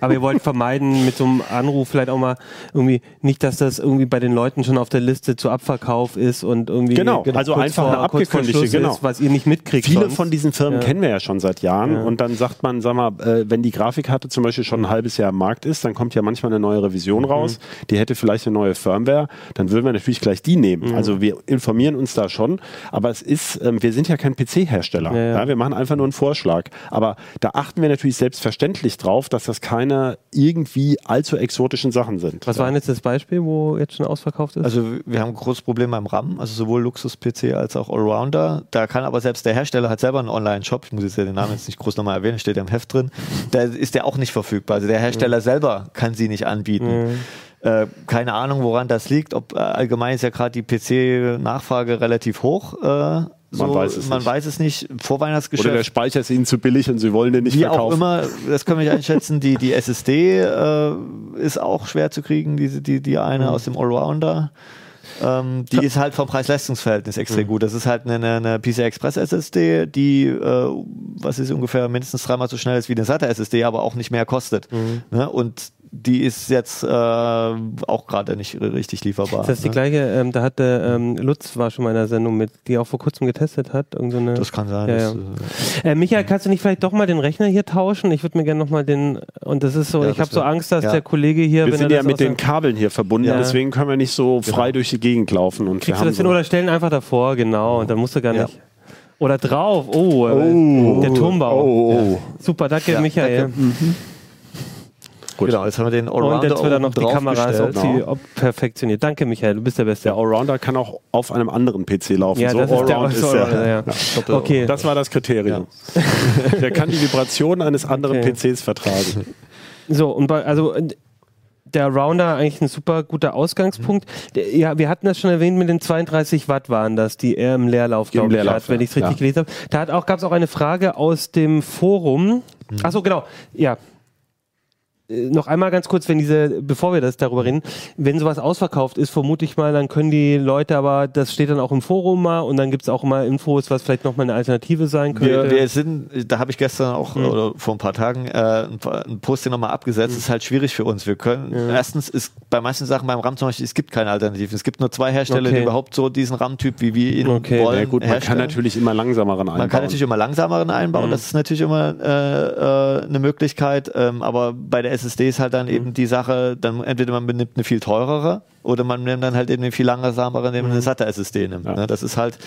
Aber ihr wollt vermeiden, mit so einem Anruf vielleicht auch mal irgendwie nicht, dass das irgendwie bei den Leuten schon auf der Liste zu Abverkauf ist und irgendwie Genau, also kurz einfach eine vor abgekündigte, Schluss genau. ist, was ihr nicht mitkriegt. Viele sonst. von diesen Firmen Ja. kennen wir ja schon seit Jahren Ja. und dann sagt man, sag mal, äh, wenn die Grafikkarte zum Beispiel schon ein halbes Jahr am Markt ist, dann kommt ja manchmal eine neue Revision Mhm. raus, die hätte vielleicht eine neue Firmware, dann würden wir natürlich gleich die nehmen. Mhm. Also wir informieren uns da schon, aber es ist, ähm, wir sind ja kein PC-Hersteller. Ja, wir machen einfach nur einen Vorschlag. Aber da achten wir natürlich selbstverständlich drauf, dass das keine irgendwie allzu exotischen Sachen sind. Was war denn jetzt das Beispiel, wo jetzt schon ausverkauft ist? Also wir haben ein großes Problem beim RAM, also sowohl Luxus-PC als auch Allrounder. Da kann aber selbst der Hersteller hat selber einen Online-Shop, ich muss jetzt ja den Namen jetzt nicht groß nochmal erwähnen, steht ja im Heft drin, da ist der auch nicht verfügbar. Also der Hersteller selber kann sie nicht anbieten. Äh, keine Ahnung, woran das liegt. Ob äh, allgemein ist ja gerade die PC-Nachfrage relativ hoch. Äh, so, weiß es man weiß es nicht. Oder der Vorweihnachtsgeschäft. Speicher ist ihnen zu billig und sie wollen den nicht Wie verkaufen. auch immer, das können wir nicht einschätzen. Die, die SSD äh, ist auch schwer zu kriegen, diese, die, die eine Mhm. aus dem Allrounder. Ähm, die ist halt vom Preis-Leistungs-Verhältnis extrem Mhm. gut. Das ist halt eine, eine PCI Express SSD, die, äh, was ist ungefähr mindestens dreimal so schnell ist wie eine SATA SSD, aber auch nicht mehr kostet. Mhm. Ne? Und die ist jetzt äh, auch gerade nicht richtig lieferbar. ist das die ne? gleiche, ähm, da hatte ähm, Lutz war schon mal in einer Sendung mit, die auch vor kurzem getestet hat. Irgend so eine, Das kann sein. Ja, dass, ja. Äh, Michael, kannst du nicht vielleicht doch mal den Rechner hier tauschen? Ich würde mir gerne nochmal den, und das ist so, Ja, ich das habe so Angst, dass ja. der Kollege hier, Wir wenn sind er ja das mit der- den Kabeln hier verbunden, Ja. deswegen können wir nicht so frei durch die Gegend laufen. Und Kriegst wir du das hin so oder stellen einfach davor, genau, und dann musst du gar Ja. nicht. Oder drauf, oh, Oh. der Turmbau. Oh, oh. Super, danke Ja, Michael. danke. Gut. Genau, jetzt haben wir den Und Allrounder jetzt wird er noch die Kamera draufgestellt. opti- op perfektioniert. Danke Michael, du bist der Beste. Der Allrounder kann auch auf einem anderen PC laufen. Ja, so das ist der Allround ist Allrounder, er. ja. Ja. Okay. Das war das Kriterium. Der kann die Vibration eines anderen Okay. PCs vertragen. So, und bei, also der Rounder eigentlich ein super guter Ausgangspunkt. Der, ja, wir hatten das schon erwähnt, mit den 32 Watt waren das, die er im Leerlauf, glaube ich, Leerlauf, hat, wenn ja. ich es richtig Ja. gelesen habe. Da hat auch, gab es auch eine Frage aus dem Forum. Achso, genau, ja. Äh, Noch einmal ganz kurz, wenn diese, bevor wir das darüber reden, wenn sowas ausverkauft ist, vermute ich mal, dann können die Leute aber, das steht dann auch im Forum mal und dann gibt es auch mal Infos, was vielleicht nochmal eine Alternative sein könnte. Wir, wir sind, da habe ich gestern auch Mhm. oder vor ein paar Tagen äh, ein, ein Posting nochmal abgesetzt. Mhm. ist halt schwierig für uns. Wir können erstens ist bei manchen Sachen beim RAM zum Beispiel, es gibt keine Alternativen. Es gibt nur zwei Hersteller, Okay. die überhaupt so diesen RAM-Typ, wie wir ihn Okay. wollen. Ja, gut, man kann natürlich immer langsameren einbauen. Man kann natürlich immer langsameren einbauen, Mhm. das ist natürlich immer äh, äh, eine Möglichkeit, ähm, aber bei der SSD ist halt dann Mhm. eben die Sache, dann entweder man benimmt eine viel teurere oder man nimmt dann halt eben eine viel langsamere, indem man Mhm. eine SATA SSD nimmt. Ja. Ne? Das ist halt,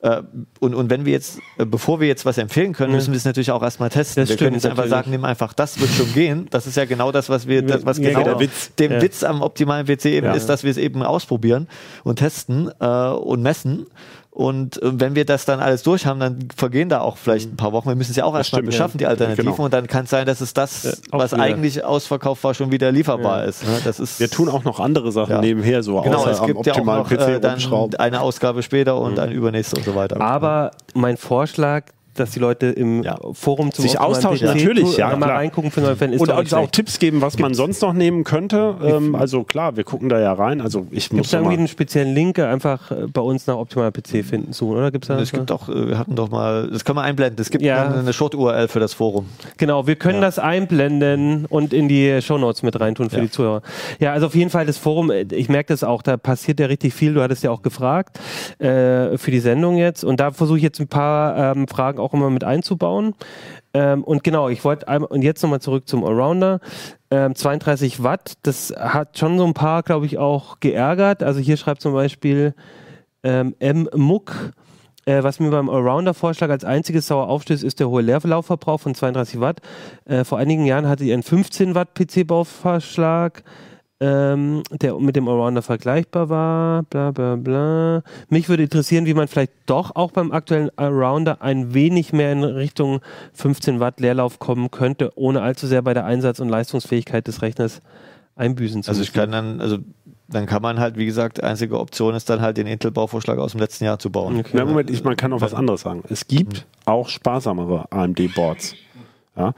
äh, und, und wenn wir jetzt, äh, bevor wir jetzt was empfehlen können, müssen wir es natürlich auch erstmal testen. Das wir können jetzt einfach natürlich. sagen, nimm einfach, das wird schon gehen. Das ist ja genau das, was wir, das, was Ja, genau genau. Der Witz. dem Ja. Witz am optimalen PC eben ist, dass wir es eben ausprobieren und testen äh, und messen. Und äh, wenn wir das dann alles durch haben, dann vergehen da auch vielleicht ein paar Wochen. Wir müssen es ja auch erstmal beschaffen, ja. die Alternativen. Genau. Und dann kann es sein, dass es das, auch was wieder. eigentlich ausverkauft war, schon wieder lieferbar ist. Ne? Das ist Wir tun auch noch andere Sachen Ja. nebenher, so genau, außer es am gibt ja auch optimalen noch PC äh, dann eine Ausgabe später und eine übernächste und so weiter. Aber mein Vorschlag, dass die Leute im Ja. Forum zum Sich austauschen, PC natürlich, ja, mal klar. reingucken für neue Fans. Ist Und doch uns auch. Tipps geben, was man sonst noch nehmen könnte. Ähm, also klar, wir gucken da ja rein. Also ich Gibt muss es da irgendwie mal einen speziellen Link äh, einfach äh, bei uns nach optimaler PC finden zu, oder? Gibt's da Es gibt auch, äh, wir hatten doch mal, das können wir einblenden, es gibt Ja. eine, eine Short-URL für das Forum. Genau, wir können das einblenden und in die Shownotes mit reintun für Ja. die Zuhörer. Ja, also auf jeden Fall das Forum, ich merke das auch, da passiert ja richtig viel. Du hattest ja auch gefragt äh, für die Sendung jetzt und da versuche ich jetzt ein paar ähm, Fragen auch immer mit einzubauen. Ähm, und genau, ich wollte einmal, und jetzt nochmal zurück zum Allrounder. Ähm, 32 Watt, das hat schon so ein paar, glaube ich, auch geärgert. Also hier schreibt zum Beispiel ähm, M. Muck, äh, was mir beim Allrounder-Vorschlag als einziges sauer aufstößt, ist der hohe Leerlaufverbrauch von 32 Watt. Äh, vor einigen Jahren hatte ich einen 15 Watt PC-Bauvorschlag, ähm, der mit dem Allrounder vergleichbar war. Bla bla bla. Mich würde interessieren, wie man vielleicht doch auch beim aktuellen Allrounder ein wenig mehr in Richtung 15 Watt Leerlauf kommen könnte, ohne allzu sehr bei der Einsatz- und Leistungsfähigkeit des Rechners einbüßen zu Also müssen. ich kann dann, also dann kann man halt, wie gesagt, einzige Option ist dann halt den Intel-Bauvorschlag aus dem letzten Jahr zu bauen. Okay. Na, Moment, ich, man kann noch was anderes sagen. Es gibt auch sparsamere AMD-Boards. Ja?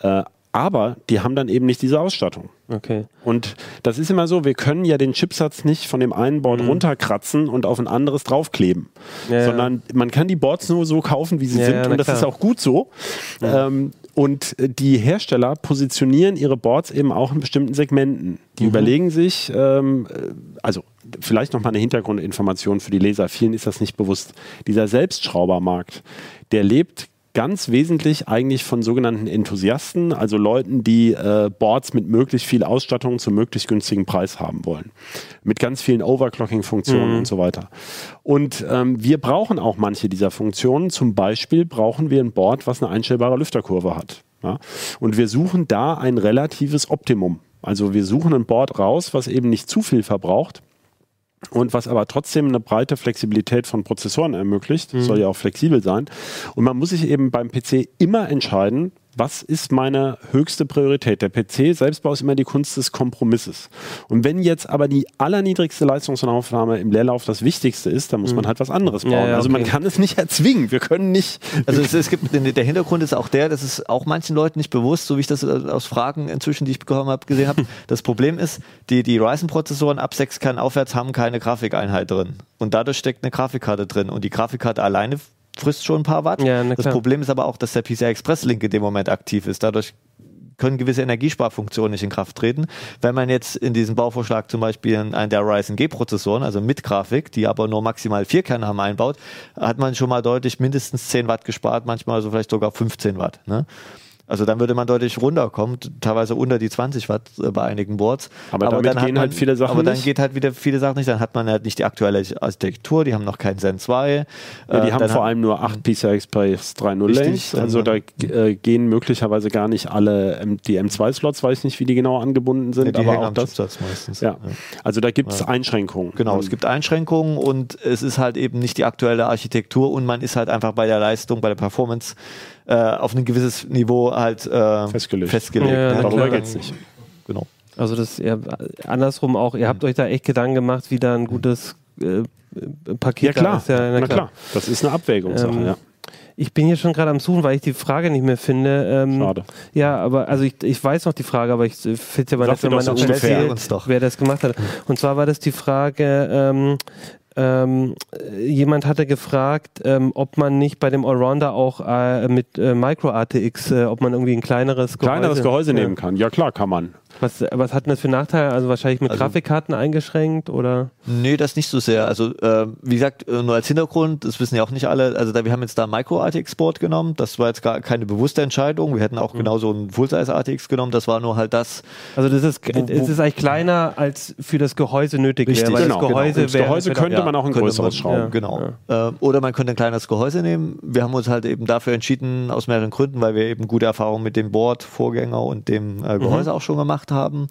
Äh, aber die haben dann eben nicht diese Ausstattung. Okay. Und das ist immer so, wir können ja den Chipsatz nicht von dem einen Board runterkratzen und auf ein anderes draufkleben, Ja, sondern man kann die Boards nur so kaufen, wie sie Ja, sind und das klar. ist auch gut so. Ähm, und die Hersteller positionieren ihre Boards eben auch in bestimmten Segmenten. Die Mhm. überlegen sich, ähm, äh, also vielleicht noch mal eine Hintergrundinformation für die Leser, vielen ist das nicht bewusst. Dieser Selbstschraubermarkt, der lebt ganz wesentlich eigentlich von sogenannten Enthusiasten, also Leuten, die äh, Boards mit möglichst viel Ausstattung zu möglichst günstigen Preis haben wollen. Mit ganz vielen Overclocking-Funktionen und so weiter. Und ähm, wir brauchen auch manche dieser Funktionen. Zum Beispiel brauchen wir ein Board, was eine einstellbare Lüfterkurve hat. Ja? Und wir suchen da ein relatives Optimum. Also wir suchen ein Board raus, was eben nicht zu viel verbraucht und was aber trotzdem eine breite Flexibilität von Prozessoren ermöglicht. Soll ja auch flexibel sein. Und man muss sich eben beim PC immer entscheiden, was ist meine höchste Priorität? Der PC-Selbstbau ist immer die Kunst des Kompromisses. Und wenn jetzt aber die allerniedrigste Leistungsaufnahme im Leerlauf das Wichtigste ist, dann muss man halt was anderes bauen. Ja, ja, Also man okay. kann es nicht erzwingen. Wir können nicht. Also es, es gibt der Hintergrund ist auch der, das ist auch manchen Leuten nicht bewusst, so wie ich das äh, aus Fragen inzwischen, die ich bekommen habe, gesehen habe. Das Problem ist, die, die Ryzen-Prozessoren ab 6 Kern aufwärts haben keine Grafikeinheit drin. Und dadurch steckt eine Grafikkarte drin. Und die Grafikkarte alleine frisst schon ein paar Watt. Ja, na das. Problem ist aber auch, dass der PCI Express Link in dem Moment aktiv ist. Dadurch können gewisse Energiesparfunktionen nicht in Kraft treten. Wenn man jetzt in diesem Bauvorschlag zum Beispiel einen der Ryzen G-Prozessoren, also mit Grafik, die aber nur maximal vier Kerne haben, einbaut, hat man schon mal deutlich mindestens 10 Watt gespart, manchmal so vielleicht sogar 15 Watt. Ne? Also dann würde man deutlich runterkommen, teilweise unter die 20 Watt äh, bei einigen Boards. Aber damit dann gehen man, halt viele Sachen Aber dann nicht. geht halt wieder viele Sachen nicht. Dann hat man halt nicht die aktuelle Architektur, die haben noch keinen Zen 2. Ja, die Äh, haben vor allem nur 8 PCI Express 3.0 Richtig, Lanes. Also da äh, gehen möglicherweise gar nicht alle ähm, die M2-Slots, weiß nicht, wie die genau angebunden sind, die aber hängen auch am das. Meistens. Ja. Also da gibt es Einschränkungen. Genau, es gibt Einschränkungen und es ist halt eben nicht die aktuelle Architektur und man ist halt einfach bei der Leistung, bei der Performance äh, auf ein gewisses Niveau halt äh, Festgelegt. festgelegt Ja, na Darüber klar. geht es nicht. Genau. Also das eher andersrum auch, ihr habt euch da echt Gedanken gemacht, wie da ein gutes äh, Paket Ja da klar, ist. Ja, na, klar. Das ist eine Abwägungssache, Ähm, ja. Ich bin hier schon gerade am Suchen, weil ich die Frage nicht mehr finde. Ähm, Schade. Ja, aber also ich, ich weiß noch die Frage, aber ich finde es aber Sag nicht, wenn man noch erzählt, wer das gemacht hat. Und zwar war das die Frage, ähm, ähm, jemand hatte gefragt, ähm, ob man nicht bei dem Allrounder auch äh, mit äh, Micro ATX, äh, ob man irgendwie ein kleineres Gehäuse, Kleineres Gehäuse nehmen kann. Ja klar, kann man. Was, was hat denn das für Nachteile? Also wahrscheinlich mit Also- Grafikkarten eingeschränkt oder? Nee, das nicht so sehr. Also, äh, wie gesagt, äh, nur als Hintergrund, das wissen ja auch nicht alle, also da, wir haben jetzt da Micro-ATX-Board genommen, das war jetzt gar keine bewusste Entscheidung, wir hätten auch genauso ein Full-Size-ATX genommen, das war nur halt das, Also das ist, Wo- wo- es ist eigentlich kleiner als für das Gehäuse nötig Richtig, wäre. Weil genau, das Gehäuse, genau. Das wäre- Gehäuse könnte man auch ein größeres schrauben. ja. Genau. Äh, oder man könnte ein kleines Gehäuse nehmen. Wir haben uns halt eben dafür entschieden, aus mehreren Gründen, weil wir eben gute Erfahrungen mit dem Board, Vorgänger und dem äh, Gehäuse auch schon gemacht haben.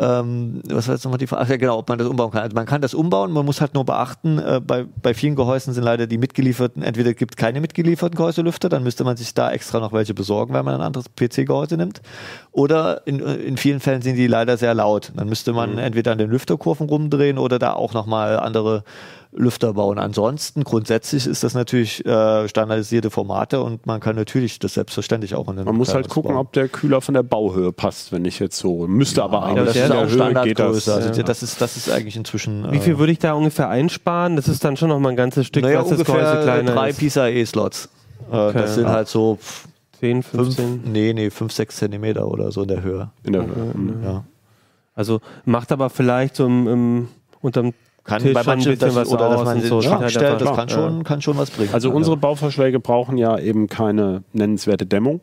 Ähm, was war jetzt nochmal die Frage? Ach ja, genau, ob man das umbauen kann. Also man kann das umbauen, man muss halt nur beachten, äh, bei, bei vielen Gehäusen sind leider die mitgelieferten, entweder gibt es keine mitgelieferten Gehäuselüfter, dann müsste man sich da extra noch welche besorgen, wenn man ein anderes PC-Gehäuse nimmt. Oder in, in vielen Fällen sind die leider sehr laut. Dann müsste man entweder an den Lüfterkurven rumdrehen oder da auch nochmal andere Lüfter bauen. Ansonsten grundsätzlich ist das natürlich äh, standardisierte Formate und man kann natürlich das selbstverständlich auch in den Man muss halt gucken, ob der Kühler von der Bauhöhe passt, wenn ich jetzt so müsste, aber aber eigentlich das ist in der auch geht das. Standardgröße. Also das, ist, das ist eigentlich inzwischen. Wie viel äh, würde ich da ungefähr einsparen? Das ist dann schon noch mal ein ganzes Stück, naja, was das Gehäuse ungefähr kleiner drei ist. PCIe-Slots. Äh, Okay. Das sind halt so 10, fünf, 15. nee, nee, 5, 6 Zentimeter oder so in der Höhe. In der Höhe. Mhm. Ja. Also macht aber vielleicht so im, im unterm Kann Tisch bei schon ein manchen bisschen das, was oder dass man den so. Schrank Halt stellt, einfach- das kann schon, kann schon was bringen. Also unsere Bauvorschläge brauchen ja eben keine nennenswerte Dämmung.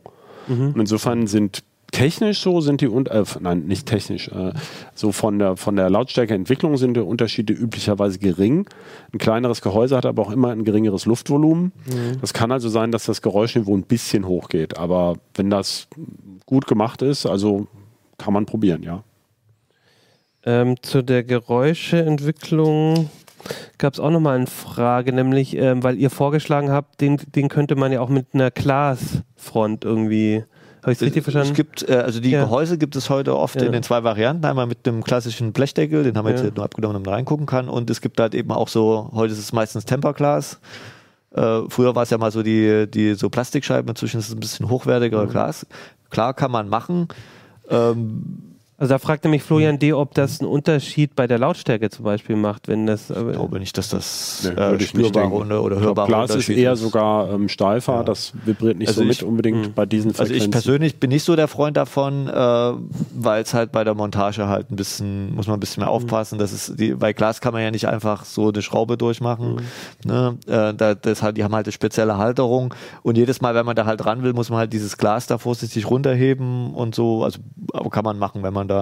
Mhm. Und insofern sind technisch so sind die und äh, nein nicht technisch äh, so von der von der Lautstärkeentwicklung sind die Unterschiede üblicherweise gering. Ein kleineres Gehäuse hat aber auch immer ein geringeres Luftvolumen. Mhm. Das kann also sein, dass das Geräuschniveau ein bisschen hochgeht. Aber wenn das gut gemacht ist, also kann man probieren, ja. Ähm, zu der Geräuscheentwicklung gab es auch nochmal eine Frage, nämlich, ähm, weil ihr vorgeschlagen habt, den, den könnte man ja auch mit einer Glasfront irgendwie. Habe ich es richtig verstanden? Es gibt, äh, also die Ja. Gehäuse gibt es heute oft Ja. in den zwei Varianten. Einmal mit dem klassischen Blechdeckel, den haben wir Ja. jetzt nur abgenommen, damit man reingucken kann. Und es gibt halt eben auch so, heute ist es meistens Temperglas. Äh, früher war es ja mal so die, die so Plastikscheiben, inzwischen ist es ein bisschen hochwertiger Mhm. Glas. Klar kann man machen. Ähm, also da fragte mich Florian D., ob das einen Unterschied bei der Lautstärke zum Beispiel macht, wenn das. äh, ich glaube nicht, dass das Nee, äh, spürbare oder, oder Ich glaub, hörbare Glas ist eher sogar ähm, steifer, Ja. das vibriert nicht Also so ich- mit unbedingt bei diesen Also Frequenzen. ich persönlich bin nicht so der Freund davon, äh, weil es halt bei der Montage halt ein bisschen, muss man ein bisschen mehr aufpassen. Das ist die, bei Glas kann man ja nicht einfach so eine Schraube durchmachen. Ne? Äh, da, das halt, die haben halt eine spezielle Halterung und jedes Mal, wenn man da halt ran will, muss man halt dieses Glas da vorsichtig runterheben und so. Also aber kann man machen, wenn man da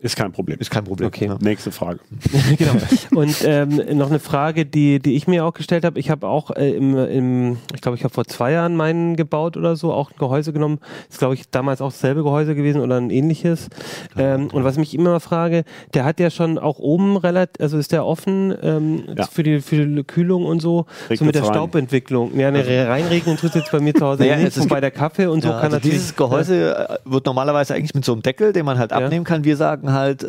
ist kein Problem. ist kein Problem. Okay. Ne? Nächste Frage. genau. Und ähm, noch eine Frage, die, die ich mir auch gestellt habe. Ich habe auch äh, im, im, ich glaube, ich habe vor zwei Jahren meinen gebaut oder so, auch ein Gehäuse genommen. Ist, glaube ich, damals auch dasselbe Gehäuse gewesen oder ein ähnliches. Ähm, und was mich immer frage, der hat ja schon auch oben relativ, also ist der offen ähm, Ja. für, die, für die Kühlung und so, Regnet's so mit der rein. Staubentwicklung. Ja, eine reinregnen tut jetzt bei mir zu Hause Naja, nicht, es ist- wobei der Kaffee und so Ja, kann also natürlich. dieses Gehäuse äh, wird normalerweise eigentlich mit so einem Deckel, den man halt Ja. abnehmen kann. Wir sagen halt, äh,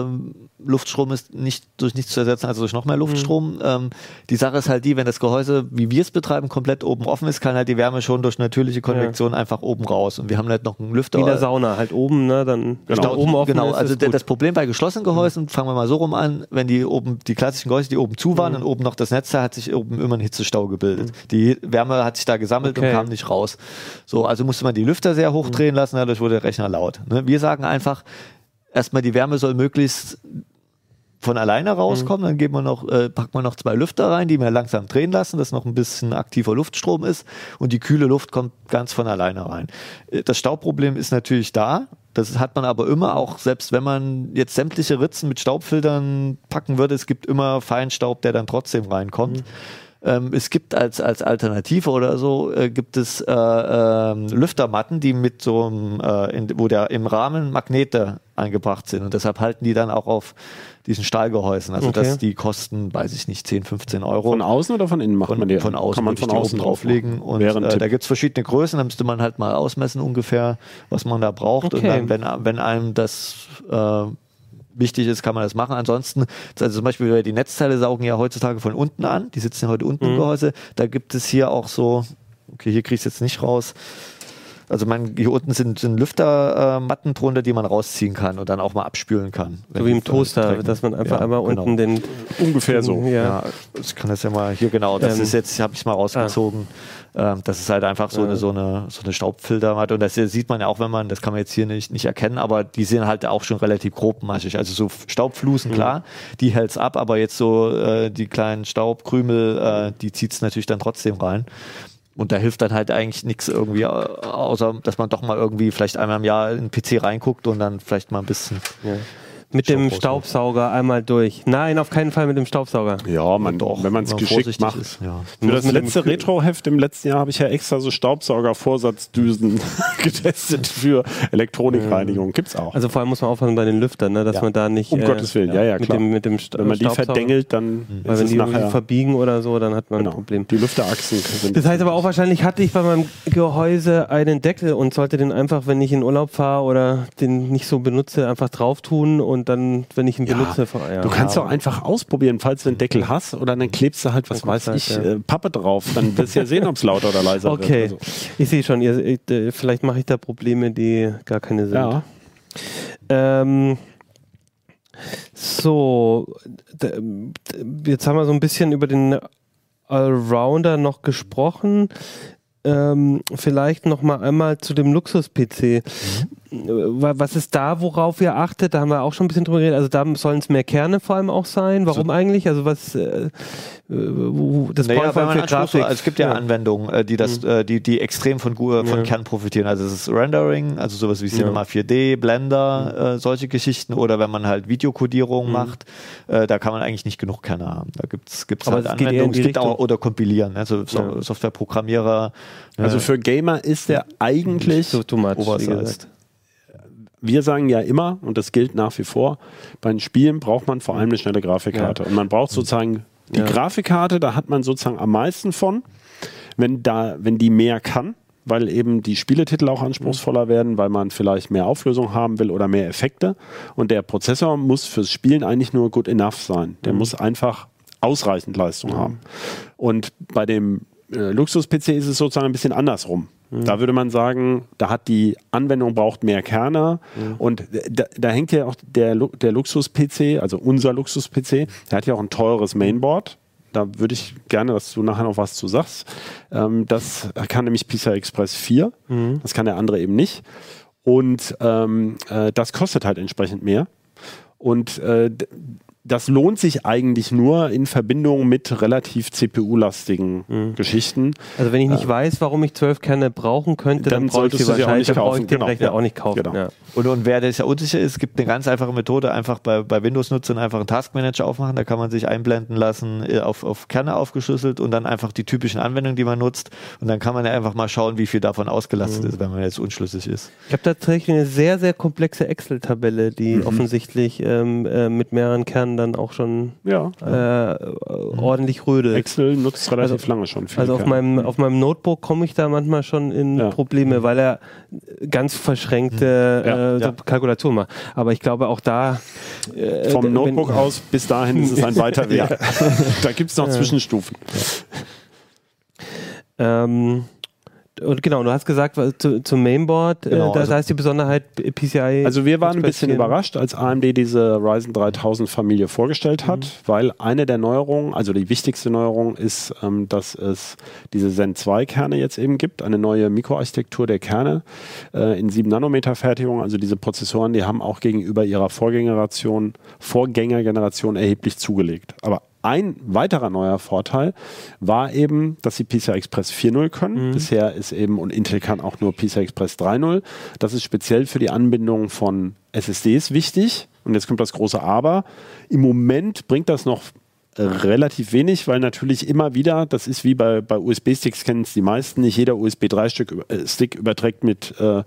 ähm, Luftstrom ist nicht durch nichts zu ersetzen, also durch noch mehr Luftstrom. Ähm, die Sache ist halt die, wenn das Gehäuse, wie wir es betreiben, komplett oben offen ist, kann halt die Wärme schon durch natürliche Konvektion einfach oben raus. Und wir haben halt noch einen Lüfter. wie in der Sauna, halt oben, ne? Dann Genau. da oben offen genau, ist, also ist das Problem bei geschlossenen Gehäusen, fangen wir mal so rum an, wenn die oben, die klassischen Gehäuse, die oben zu waren Mhm. und oben noch das Netz, hat sich oben immer ein Hitzestau gebildet. Die Wärme hat sich da gesammelt Okay. und kam nicht raus. So, also musste man die Lüfter sehr hoch drehen lassen, dadurch wurde der Rechner laut. Ne? Wir sagen einfach, erstmal die Wärme soll möglichst von alleine rauskommen, dann geben wir noch, äh, packt man noch zwei Lüfter rein, die wir langsam drehen lassen, dass noch ein bisschen aktiver Luftstrom ist und die kühle Luft kommt ganz von alleine rein. Äh, Das Staubproblem ist natürlich da. Das hat man aber immer auch, selbst wenn man jetzt sämtliche Ritzen mit Staubfiltern packen würde, es gibt immer Feinstaub, der dann trotzdem reinkommt. Ähm, es gibt als, als Alternative oder so, äh, gibt es äh, ähm, Lüftermatten, die mit so einem, äh, in, wo der im Rahmen Magnete eingebracht sind. Und deshalb halten die dann auch auf diesen Stahlgehäusen. Also Okay. dass die kosten, weiß ich nicht, 10, 15 Euro. Von außen oder von innen macht Von, man die? von außen kann man von außen drauflegen. Und äh, da gibt es verschiedene Größen, da müsste man halt mal ausmessen ungefähr, was man da braucht. Und Okay. dann, wenn, wenn einem das äh, wichtig ist, kann man das machen. Ansonsten, also zum Beispiel die Netzteile saugen ja heutzutage von unten an, die sitzen ja heute unten Mhm. im Gehäuse. Da gibt es hier auch so, okay, hier ich es jetzt nicht raus. Also man, hier unten sind, sind Lüftermatten drunter, die man rausziehen kann und dann auch mal abspülen kann. so wie im Toaster, dass man einfach Ja, einmal genau. unten den. Ungefähr so. Ja. Ja, ich kann das ja mal hier genau. Das Ähm, ist jetzt, habe ich mal rausgezogen. Ähm, das ist halt einfach so eine so eine so eine Staubfiltermatte und das sieht man ja auch, wenn man das kann man jetzt hier nicht nicht erkennen, aber die sind halt auch schon relativ grobmaschig. Also so Staubflusen Mhm. klar, die hält's ab, aber jetzt so äh, die kleinen Staubkrümel, äh, die zieht's natürlich dann trotzdem rein. Und da hilft dann halt eigentlich nichts irgendwie, außer dass man doch mal irgendwie vielleicht einmal im Jahr in den PC reinguckt und dann vielleicht mal ein bisschen. Mit dem Staub Staubsauger einmal durch. Nein, auf keinen Fall mit dem Staubsauger. Ja, man, wenn man es wenn geschickt macht. ist, ja. Für das Mit letzte Retro-Heft im letzten Jahr habe ich ja extra so Staubsauger-Vorsatzdüsen getestet für Elektronikreinigung. Gibt's auch. Also vor allem muss man aufpassen bei den Lüftern, ne, dass Ja. man da nicht. um Gottes Willen, ja, ja, mit klar. dem, mit dem wenn man die verdengelt, dann Weil ist wenn es die nachher verbiegen oder so, dann hat man genau, ein Problem. Die Lüfterachsen sind. Das heißt aber auch wahrscheinlich hatte ich bei meinem Gehäuse einen Deckel und sollte den einfach, wenn ich in Urlaub fahre oder den nicht so benutze, einfach drauf tun und und dann, wenn ich ihn Ja, benutze, ja. Du kannst doch einfach ausprobieren, falls du den Deckel hast oder dann klebst du halt, was weiß guckst ich, halt, ja. äh, Pappe drauf. Dann wirst du ja sehen, ob es lauter oder leiser Okay, wird. ich sehe schon, ihr, äh, vielleicht mache ich da Probleme, die gar keine sind. Ja. Ähm, so, jetzt haben wir so ein bisschen über den Allrounder noch gesprochen. Ähm, vielleicht noch mal einmal zu dem Luxus-PC. Wa- Was ist da, worauf ihr achtet? Da haben wir auch schon ein bisschen drüber geredet. Also da sollen es mehr Kerne vor allem auch sein. Warum eigentlich? Also was äh, äh, wo- das Naja, man man für Grafik. also es gibt ja, Anwendungen, äh, die das, äh, die, die extrem von, von Ja. Kern profitieren. Also es ist Rendering, also sowas wie Cinema 4D, Blender, äh, solche Geschichten. Oder wenn man halt Videokodierung macht, äh, da kann man eigentlich nicht genug Kerne haben. Da gibt's Aber halt es in Anwendungen, die es gibt auch, oder kompilieren, also so, Ja. Softwareprogrammierer. Also äh, für Gamer ist der eigentlich, so too much, wie oversized. Wir sagen ja immer, und das gilt nach wie vor, bei den Spielen braucht man vor allem eine schnelle Grafikkarte. Und man braucht sozusagen die Ja. Grafikkarte, da hat man sozusagen am meisten von, wenn, da, wenn die mehr kann, weil eben die Spieletitel auch anspruchsvoller werden, weil man vielleicht mehr Auflösung haben will oder mehr Effekte. Und der Prozessor muss fürs Spielen eigentlich nur good enough sein. Der muss einfach ausreichend Leistung haben. Und bei dem äh, Luxus-PC ist es sozusagen ein bisschen andersrum. Da würde man sagen, da hat die Anwendung braucht mehr Kerne und da, da hängt ja auch der, der Luxus-PC, also unser Luxus-PC, der hat ja auch ein teures Mainboard. Da würde ich gerne, dass du nachher noch was zu sagst. Ähm, das kann nämlich PCI Express 4. Das kann der andere eben nicht. Und ähm, äh, das kostet halt entsprechend mehr. Und äh, das lohnt sich eigentlich nur in Verbindung mit relativ CPU-lastigen Mhm. Geschichten. Also wenn ich nicht weiß, warum ich zwölf Kerne brauchen könnte, dann, Dann brauche ich solltest sie du sie auch wahrscheinlich, nicht dann brauche ich kaufen. den Genau, Rechner ja. auch nicht kaufen. Genau. Ja. Und, und wer das ja unsicher ist, es gibt eine ganz einfache Methode, einfach bei, bei Windows-Nutzern einfach einen Taskmanager aufmachen, da kann man sich einblenden lassen, äh, auf, auf Kerne aufgeschlüsselt und dann einfach die typischen Anwendungen, die man nutzt und dann kann man ja einfach mal schauen, wie viel davon ausgelastet ist, wenn man jetzt unschlüssig ist. Ich habe tatsächlich eine sehr, sehr komplexe Excel-Tabelle, die Mhm. offensichtlich ähm, äh, mit mehreren Kernen dann auch schon Ja. äh, ordentlich rödelt. Excel nutzt relativ Also- lange schon. viele Also auf meinem, auf meinem Notebook komme ich da manchmal schon in Ja. Probleme, weil er ganz verschränkte Ja, äh, ja. Kalkulationen macht. Aber ich glaube auch da äh, Vom wenn- Notebook aus bis dahin ist es ein weiter Weg. da gibt es noch Zwischenstufen. Ähm, und genau, du hast gesagt, zu, zum Mainboard, Genau, äh, da, also- da ist die Besonderheit PCI. Also wir waren ein bisschen überrascht, als AMD diese Ryzen 3000 Familie vorgestellt hat, Mhm. weil eine der Neuerungen, also die wichtigste Neuerung ist, ähm, dass es diese Zen 2 Kerne jetzt eben gibt, eine neue Mikroarchitektur der Kerne äh, in 7 Nanometer Fertigung. Also diese Prozessoren, die haben auch gegenüber ihrer Vorgängeration, Vorgängergeneration erheblich zugelegt. Aber ein weiterer neuer Vorteil war eben, dass sie PCI Express 4.0 können. Bisher ist eben, und Intel kann auch nur PCI Express 3.0. Das ist speziell für die Anbindung von SSDs wichtig. Und jetzt kommt das große Aber. Im Moment bringt das noch äh, relativ wenig, weil natürlich immer wieder, das ist wie bei, bei USB-Sticks, kennen es die meisten, nicht jeder USB 3-Stick über, äh, Stick überträgt mit, äh,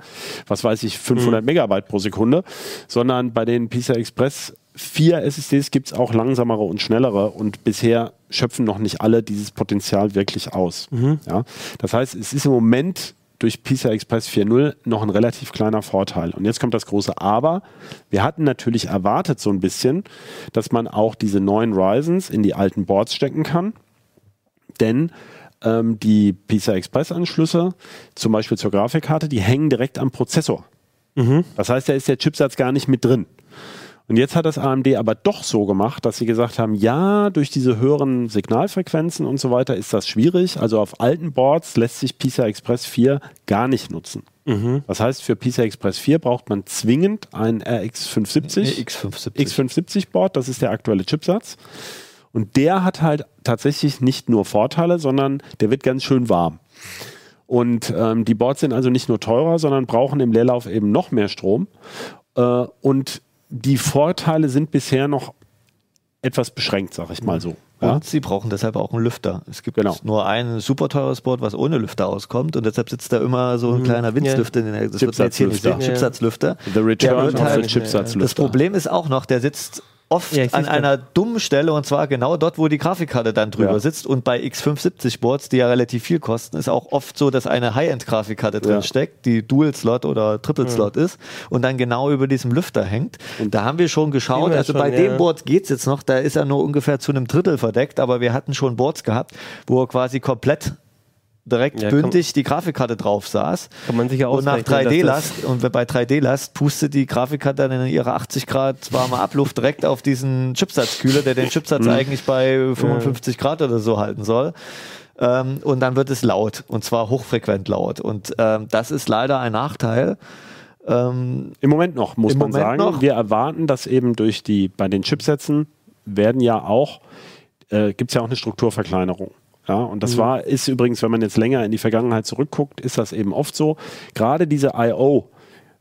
was weiß ich, 500 Megabyte pro Sekunde, sondern bei den PCI Express 4 SSDs gibt es auch langsamere und schnellere und bisher schöpfen noch nicht alle dieses Potenzial wirklich aus. Ja? Das heißt, es ist im Moment durch PCI Express 4.0 noch ein relativ kleiner Vorteil. Und jetzt kommt das große Aber. Wir hatten natürlich erwartet so ein bisschen, dass man auch diese neuen Ryzens in die alten Boards stecken kann. Denn ähm, die PCI Express Anschlüsse, zum Beispiel zur Grafikkarte, die hängen direkt am Prozessor. Das heißt, da ist der Chipsatz gar nicht mit drin. Und jetzt hat das AMD aber doch so gemacht, dass sie gesagt haben, ja, durch diese höheren Signalfrequenzen und so weiter ist das schwierig. Also auf alten Boards lässt sich PCI Express 4 gar nicht nutzen. Das heißt, für PCI Express 4 braucht man zwingend ein RX 570. X570. X570 Board, das ist der aktuelle Chipsatz. Und der hat halt tatsächlich nicht nur Vorteile, sondern der wird ganz schön warm. Und ähm, die Boards sind also nicht nur teurer, sondern brauchen im Leerlauf eben noch mehr Strom. Äh, und die Vorteile sind bisher noch etwas beschränkt, sag ich mal so. Ja? Und sie brauchen deshalb auch einen Lüfter. Es gibt Genau. nur ein super teures Board, was ohne Lüfter auskommt und deshalb sitzt da immer so ein kleiner Windslüfter. in der- Das wird man jetzt hier nicht sehen, Chipsatzlüfter. Chipsatzlüfter. The Return Der wird of halt- the Chipsatzlüfter. Das Problem ist auch noch, der sitzt oft Ja, an einer dummen Stelle und zwar genau dort, wo die Grafikkarte dann drüber Ja. sitzt. Und bei X570-Boards, die ja relativ viel kosten, ist auch oft so, dass eine High-End-Grafikkarte drin steckt, die Dual-Slot oder Triple-Slot ist und dann genau über diesem Lüfter hängt. Und da haben wir schon geschaut, wir also schon, bei dem Board geht's jetzt noch, da ist er nur ungefähr zu einem Drittel verdeckt, aber wir hatten schon Boards gehabt, wo er quasi komplett direkt Ja, bündig die Grafikkarte drauf saß. Kann man sich ja Und nach ausrechnen, dass 3D-Last, und bei 3D-Last pustet die Grafikkarte dann in ihrer 80 Grad warme Abluft direkt auf diesen Chipsatzkühler, der den Chipsatz Mhm. eigentlich bei 55 Grad oder so halten soll. Ähm, und dann wird es laut, und zwar hochfrequent laut. Und ähm, das ist leider ein Nachteil. Ähm, Im Moment noch, muss man Moment sagen. noch. Wir erwarten, dass eben durch die, bei den Chipsätzen werden ja auch, äh, gibt es ja auch eine Strukturverkleinerung. Ja, und das war, ist übrigens, wenn man jetzt länger in die Vergangenheit zurückguckt, ist das eben oft so. Gerade diese I.O.,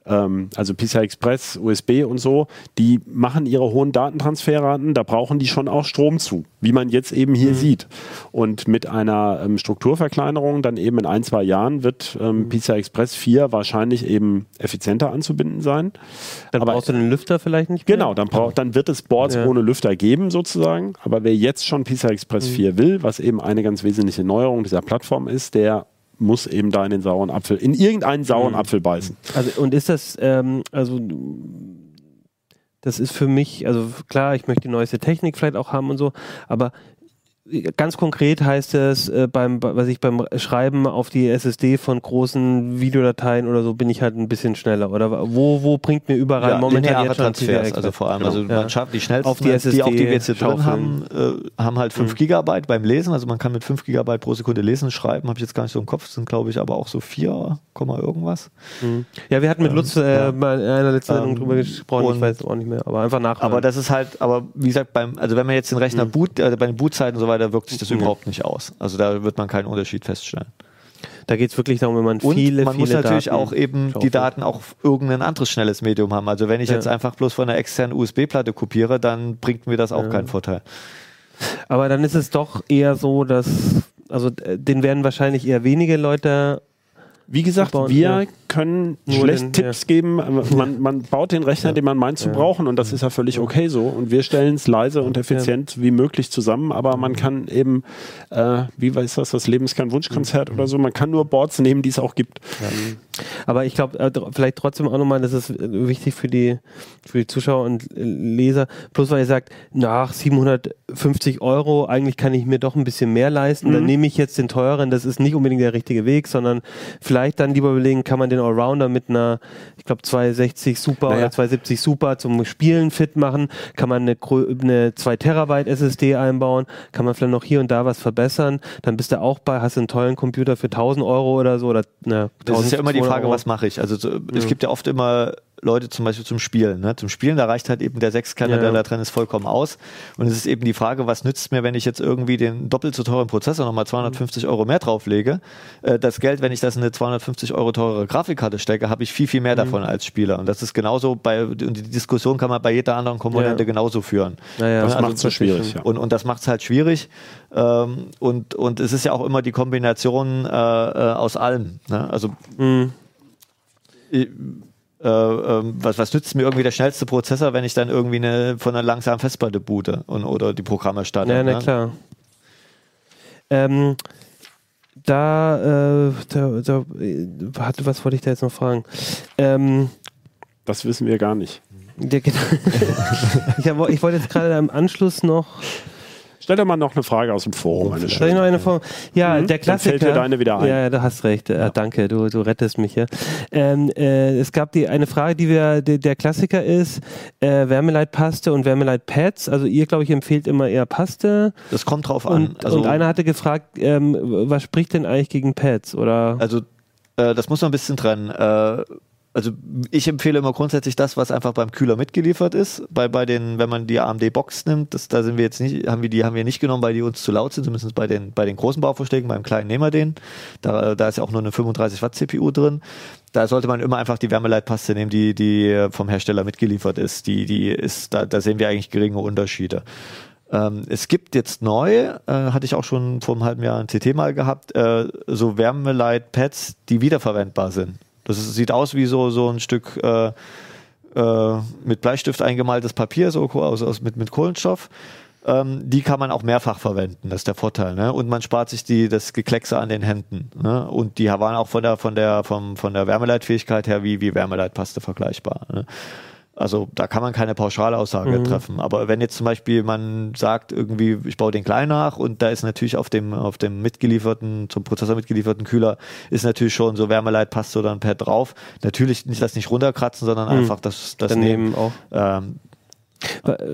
ähm, also PCI Express, USB und so, die machen ihre hohen Datentransferraten, da brauchen die schon auch Strom zu, wie man jetzt eben hier sieht. Und mit einer ähm, Strukturverkleinerung dann eben in ein, zwei Jahren wird ähm, PCI Express 4 wahrscheinlich eben effizienter anzubinden sein. Dann aber- brauchst du den Lüfter vielleicht nicht mehr. Genau, dann, braucht, dann wird es Boards Ja. ohne Lüfter geben sozusagen. Aber wer jetzt schon PCI Express 4 will, was eben eine ganz wesentliche Neuerung dieser Plattform ist, der muss eben da in den sauren Apfel, in irgendeinen sauren Apfel beißen. Also, und ist das, ähm, also, das ist für mich, also klar, ich möchte die neueste Technik vielleicht auch haben und so, aber ganz konkret heißt es, äh, beim, was ich beim Schreiben auf die SSD von großen Videodateien oder so bin ich halt ein bisschen schneller. Oder wo, wo bringt mir überall ja, momentan jetzt schon Transfers, also vor allem, Genau. also Ja. man schafft die schnellsten, Auf die die auch die wir jetzt hier drin haben, äh, haben halt 5 Gigabyte beim Lesen, also man kann mit 5 Gigabyte pro Sekunde lesen, schreiben, habe ich jetzt gar nicht so im Kopf, sind glaube ich aber auch so 4, Komma irgendwas. Ja, wir hatten mit Lutz äh, ja. mal in einer letzten Sendung Ähm, drüber gesprochen, ich weiß auch nicht mehr, aber einfach nach. Aber das ist halt, aber wie gesagt, beim, also wenn man jetzt den Rechner boot, also bei den Bootzeiten und so weiter, wirkt sich das überhaupt nicht aus. Also da wird man keinen Unterschied feststellen. da geht es wirklich darum, wenn man Und viele, man viele muss natürlich Daten auch eben die schaufelt. Daten auch auf irgendein anderes schnelles Medium haben. Also wenn ich Ja. jetzt einfach bloß von einer externen USB-Platte kopiere, dann bringt mir das auch keinen Vorteil. Aber dann ist es doch eher so, dass, also äh, den werden wahrscheinlich eher wenige Leute. Wie gesagt, Bauen, wir ja. können Nur schlecht den- Tipps ja. geben. Man, man baut den Rechner, den man meint zu brauchen. Und das ist ja völlig okay so. Und wir stellen es leise und effizient wie möglich zusammen, aber man kann eben, äh, wie weiß das, das Leben ist kein Wunschkonzert oder so, man kann nur Boards nehmen, die es auch gibt. Aber ich glaube, äh, vielleicht trotzdem auch nochmal, das ist äh, wichtig für die, für die Zuschauer und äh, Leser. Plus, weil ihr sagt, nach 750 Euro, eigentlich kann ich mir doch ein bisschen mehr leisten. Dann nehme ich jetzt den teuren. Das ist nicht unbedingt der richtige Weg, sondern vielleicht dann lieber überlegen, kann man den Allrounder mit einer, ich glaube, 260 Super Naja. oder 270 Super zum Spielen fit machen? Kann man eine, eine 2 Terabyte SSD einbauen? Kann man vielleicht noch hier und da was verbessern? Dann bist du auch bei, hast einen tollen Computer für 1000 Euro oder so oder na, Das ist ja immer die 1200 Frage, was mache ich? Also so, es gibt ja oft immer Leute zum Beispiel zum Spielen. Ne? Zum Spielen, da reicht halt eben der Sechskerne, Ja, der da drin ist, vollkommen aus. Und es ist eben die Frage, was nützt mir, wenn ich jetzt irgendwie den doppelt so teuren Prozessor nochmal 250 Euro mehr drauflege? Äh, das Geld, wenn ich das in eine 250 Euro teure Grafikkarte stecke, habe ich viel, viel mehr Mhm. davon als Spieler. Und das ist genauso bei, und die Diskussion kann man bei jeder anderen Komponente Ja. genauso führen. Naja, Das also macht es so schwierig. Ja. Und, und das macht es halt schwierig. Ähm, und, und es ist ja auch immer die Kombination äh, äh, aus allem. Ne? Also Mhm. Äh, ähm, was, was nützt mir irgendwie der schnellste Prozessor, wenn ich dann irgendwie eine, von einer langsamen Festplatte boote und, oder die Programme starte? Ja, na ne? klar. Ähm, da, äh, da, da äh, warte, was wollte ich da jetzt noch fragen? Ähm, Das wissen wir gar nicht. der, genau. ich, hab, ich wollte jetzt gerade im Anschluss noch. Stell dir mal noch eine Frage aus dem Forum. Eine ich noch eine Form? Ja, der Dann fällt Klassiker. dir deine wieder ein. Ja, ja, du hast recht. Äh, danke, du, du rettest mich hier. Ähm, äh, es gab die eine Frage, die wir, die, der Klassiker ist: äh, Wärmeleitpaste und Wärmeleitpads. Also ihr, glaube ich, empfehlt immer eher Paste. Das kommt drauf an. Und, Also, und einer hatte gefragt, ähm, was spricht denn eigentlich gegen Pads? Oder also äh, das muss man ein bisschen trennen. Äh, also ich empfehle immer grundsätzlich das, was einfach beim Kühler mitgeliefert ist. Bei, bei den, wenn man die AMD Box nimmt, das, da sind wir jetzt nicht, haben wir die haben wir nicht genommen, weil die uns zu laut sind, zumindest bei den, bei den großen Bauvorschlägen, beim kleinen nehmen wir den. Da, da ist ja auch nur eine 35 Watt CPU drin. Da sollte man immer einfach die Wärmeleitpaste nehmen, die, die vom Hersteller mitgeliefert ist. Die, die ist, da, da sehen wir eigentlich geringe Unterschiede. Ähm, es gibt jetzt neu, äh, hatte ich auch schon vor einem halben Jahr ein CT mal gehabt, äh, so Wärmeleitpads, die wiederverwendbar sind. Das ist, sieht aus wie so, so ein Stück äh, äh, mit Bleistift eingemaltes Papier, so aus, aus, mit, mit Kohlenstoff. Ähm, die kann man auch mehrfach verwenden, das ist der Vorteil. Ne? Und man spart sich die, das Gekleckse an den Händen. Ne? Und die waren auch von der, von der, vom, von der Wärmeleitfähigkeit her wie, wie Wärmeleitpaste vergleichbar. Ne? Also da kann man keine Pauschalaussage mhm. treffen. Aber wenn jetzt zum Beispiel man sagt, irgendwie, ich baue den klein nach und da ist natürlich auf dem, auf dem mitgelieferten, zum Prozessor mitgelieferten Kühler, ist natürlich schon so Wärmeleitpaste oder ein Pad drauf. Natürlich nicht das nicht runterkratzen, sondern mhm. einfach das, das nehmen. Auch. Ähm,